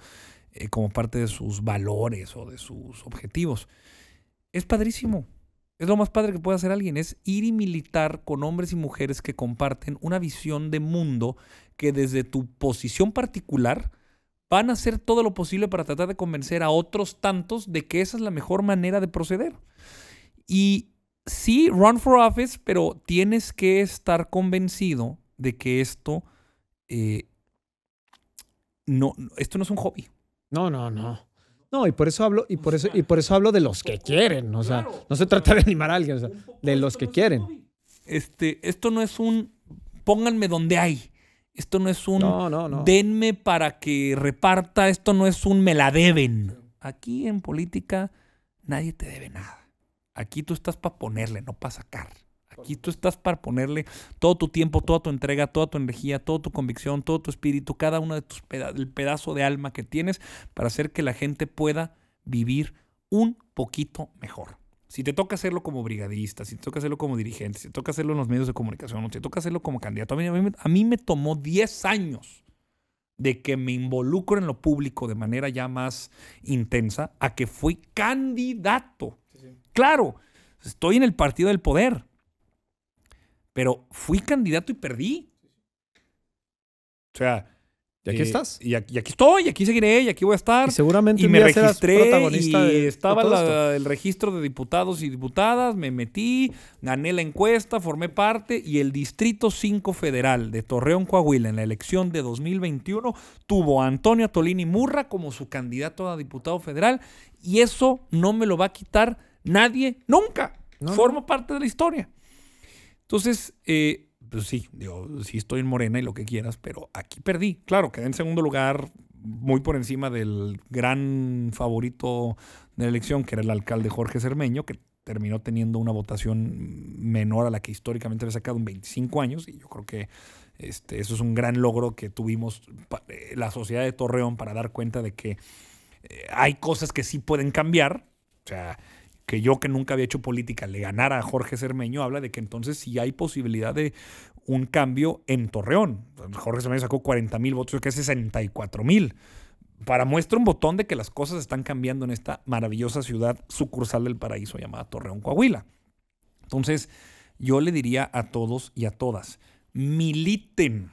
eh, como parte de sus valores o de sus objetivos. Es padrísimo. Es lo más padre que puede hacer alguien, es ir y militar con hombres y mujeres que comparten una visión de mundo que desde tu posición particular van a hacer todo lo posible para tratar de convencer a otros tantos de que esa es la mejor manera de proceder. Y sí, run for office, pero tienes que estar convencido de que esto, eh, no, esto no es un hobby. No, no, no. No, y por eso hablo, y por eso, y por eso hablo de los que quieren. O sea, no se trata de animar a alguien, de los que quieren. Este, esto no es un pónganme donde hay. Esto no es un denme para que reparta, esto no es un me la deben. Aquí en política nadie te debe nada. Aquí tú estás para ponerle, no para sacar. Aquí tú estás para ponerle todo tu tiempo, toda tu entrega, toda tu energía, toda tu convicción, todo tu espíritu, cada uno de tus el pedazo de alma que tienes para hacer que la gente pueda vivir un poquito mejor. Si te toca hacerlo como brigadista, si te toca hacerlo como dirigente, si te toca hacerlo en los medios de comunicación, si te toca hacerlo como candidato, a mí, a mí, me tomó 10 años de que me involucro en lo público de manera ya más intensa a que fui candidato. Claro, estoy en el partido del poder, pero fui candidato y perdí. O sea, y aquí estás. Y aquí, estoy, y aquí seguiré, y aquí voy a estar. Y seguramente y me registré protagonista y estaba el registro de diputados y diputadas, me metí, gané la encuesta, formé parte y el Distrito 5 Federal de Torreón, Coahuila, en la elección de 2021, tuvo a Antonio Tolini Murra como su candidato a diputado federal y eso no me lo va a quitar nadie nunca. Formo parte de la historia. Entonces, eh, pues sí, digo, sí estoy en Morena y lo que quieras, pero aquí perdí. Claro, quedé en segundo lugar, muy por encima del gran favorito de la elección, que era el alcalde Jorge Cermeño, que terminó teniendo una votación menor a la que históricamente había sacado en 25 años, y yo creo que este, eso es un gran logro que tuvimos eh, la sociedad de Torreón para dar cuenta de que eh, hay cosas que sí pueden cambiar. O sea, que yo que nunca había hecho política le ganara a Jorge Cermeño, habla de que entonces sí hay posibilidad de un cambio en Torreón. Jorge Cermeño sacó 40 mil votos, que es 64 mil. para muestra un botón de que las cosas están cambiando en esta maravillosa ciudad sucursal del paraíso llamada Torreón, Coahuila. Entonces, yo le diría a todos y a todas, militen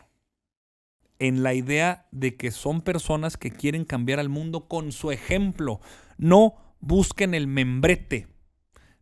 en la idea de que son personas que quieren cambiar al mundo con su ejemplo. No busquen el membrete.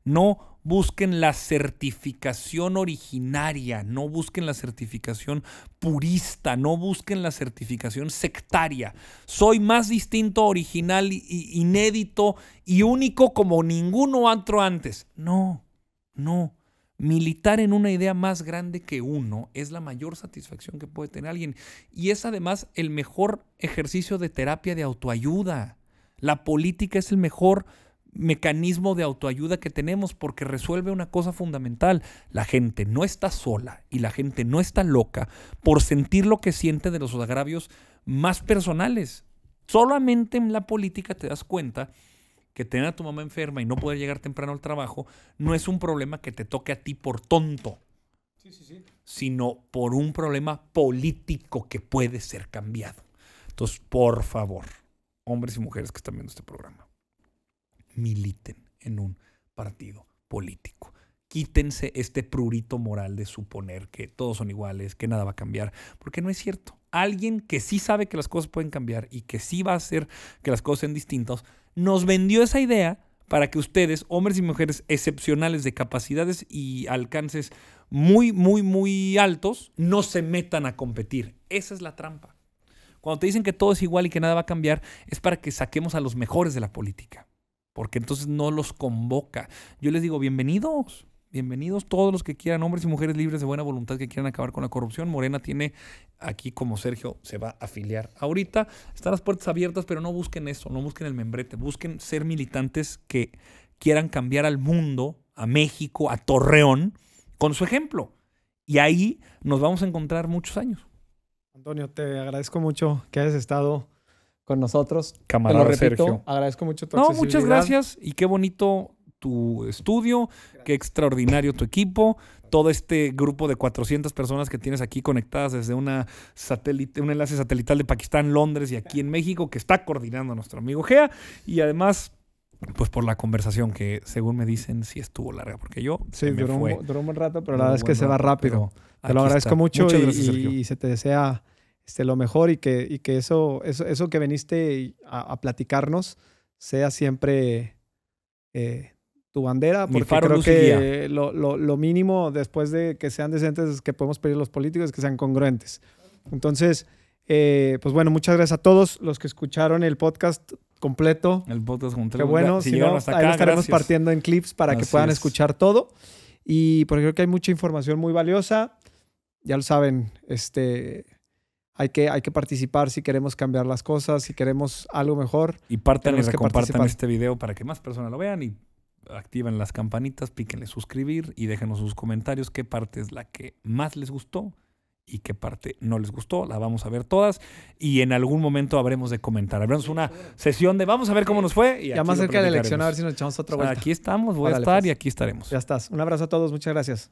No busquen la certificación originaria, no busquen la certificación purista, no busquen la certificación sectaria. Soy más distinto, original, inédito y único como ninguno otro antes. No, no. Militar en una idea más grande que uno es la mayor satisfacción que puede tener alguien. Y es además el mejor ejercicio de terapia de autoayuda. La política es el mejor mecanismo de autoayuda que tenemos porque resuelve una cosa fundamental. La gente no está sola y la gente no está loca por sentir lo que siente de los agravios más personales. Solamente en la política te das cuenta que tener a tu mamá enferma y no poder llegar temprano al trabajo no es un problema que te toque a ti por tonto, sino por un problema político que puede ser cambiado. Entonces, por favor, hombres y mujeres que están viendo este programa, militen en un partido político. Quítense este prurito moral de suponer que todos son iguales, que nada va a cambiar, porque no es cierto. Alguien que sí sabe que las cosas pueden cambiar y que sí va a hacer que las cosas sean distintas, nos vendió esa idea para que ustedes, hombres y mujeres excepcionales de capacidades y alcances muy, muy, muy altos, no se metan a competir. Esa es la trampa. Cuando te dicen que todo es igual y que nada va a cambiar, es para que saquemos a los mejores de la política porque entonces no los convoca. Yo les digo, bienvenidos, bienvenidos todos los que quieran, hombres y mujeres libres de buena voluntad que quieran acabar con la corrupción. Morena tiene aquí, como Sergio se va a afiliar. Ahorita están las puertas abiertas, pero no busquen eso, no busquen el membrete, busquen ser militantes que quieran cambiar al mundo, a México, a Torreón, con su ejemplo. Y ahí nos vamos a encontrar muchos años. Antonio, te agradezco mucho que hayas estado con nosotros. Camarada Sergio. Agradezco mucho tu No, muchas gracias y qué bonito tu estudio, qué extraordinario tu equipo, todo este grupo de 400 personas que tienes aquí conectadas desde una satélite, un enlace satelital de Pakistán, Londres y aquí en México que está coordinando nuestro amigo Gea y además pues por la conversación que según me dicen sí estuvo larga porque yo sí duró, un, duró, un buen rato pero la verdad es que se va rápido. te lo agradezco mucho y, se te desea este, lo mejor y que, y que eso, eso, eso que viniste a, platicarnos sea siempre eh, tu bandera, porque creo que lo, lo, lo, mínimo después de que sean decentes que podemos pedir a los políticos es que sean congruentes. Entonces, eh, pues bueno, muchas gracias a todos los que escucharon el podcast completo. El podcast completo. Qué bueno, si, no, ahí lo estaremos partiendo en clips para que puedan escuchar todo. Y porque creo que hay mucha información muy valiosa. Ya lo saben, este hay que, hay que participar si queremos cambiar las cosas, si queremos algo mejor. Y partan y compartan este video para que más personas lo vean y activen las campanitas, píquenle suscribir y déjenos sus comentarios qué parte es la que más les gustó y qué parte no les gustó. La vamos a ver todas y en algún momento habremos de comentar. Habremos una sesión de vamos a ver cómo nos fue. Y ya más cerca de la elección a ver si nos echamos otra vuelta. aquí estamos, voy a estar pues. y aquí estaremos. Ya estás. Un abrazo a todos, muchas gracias.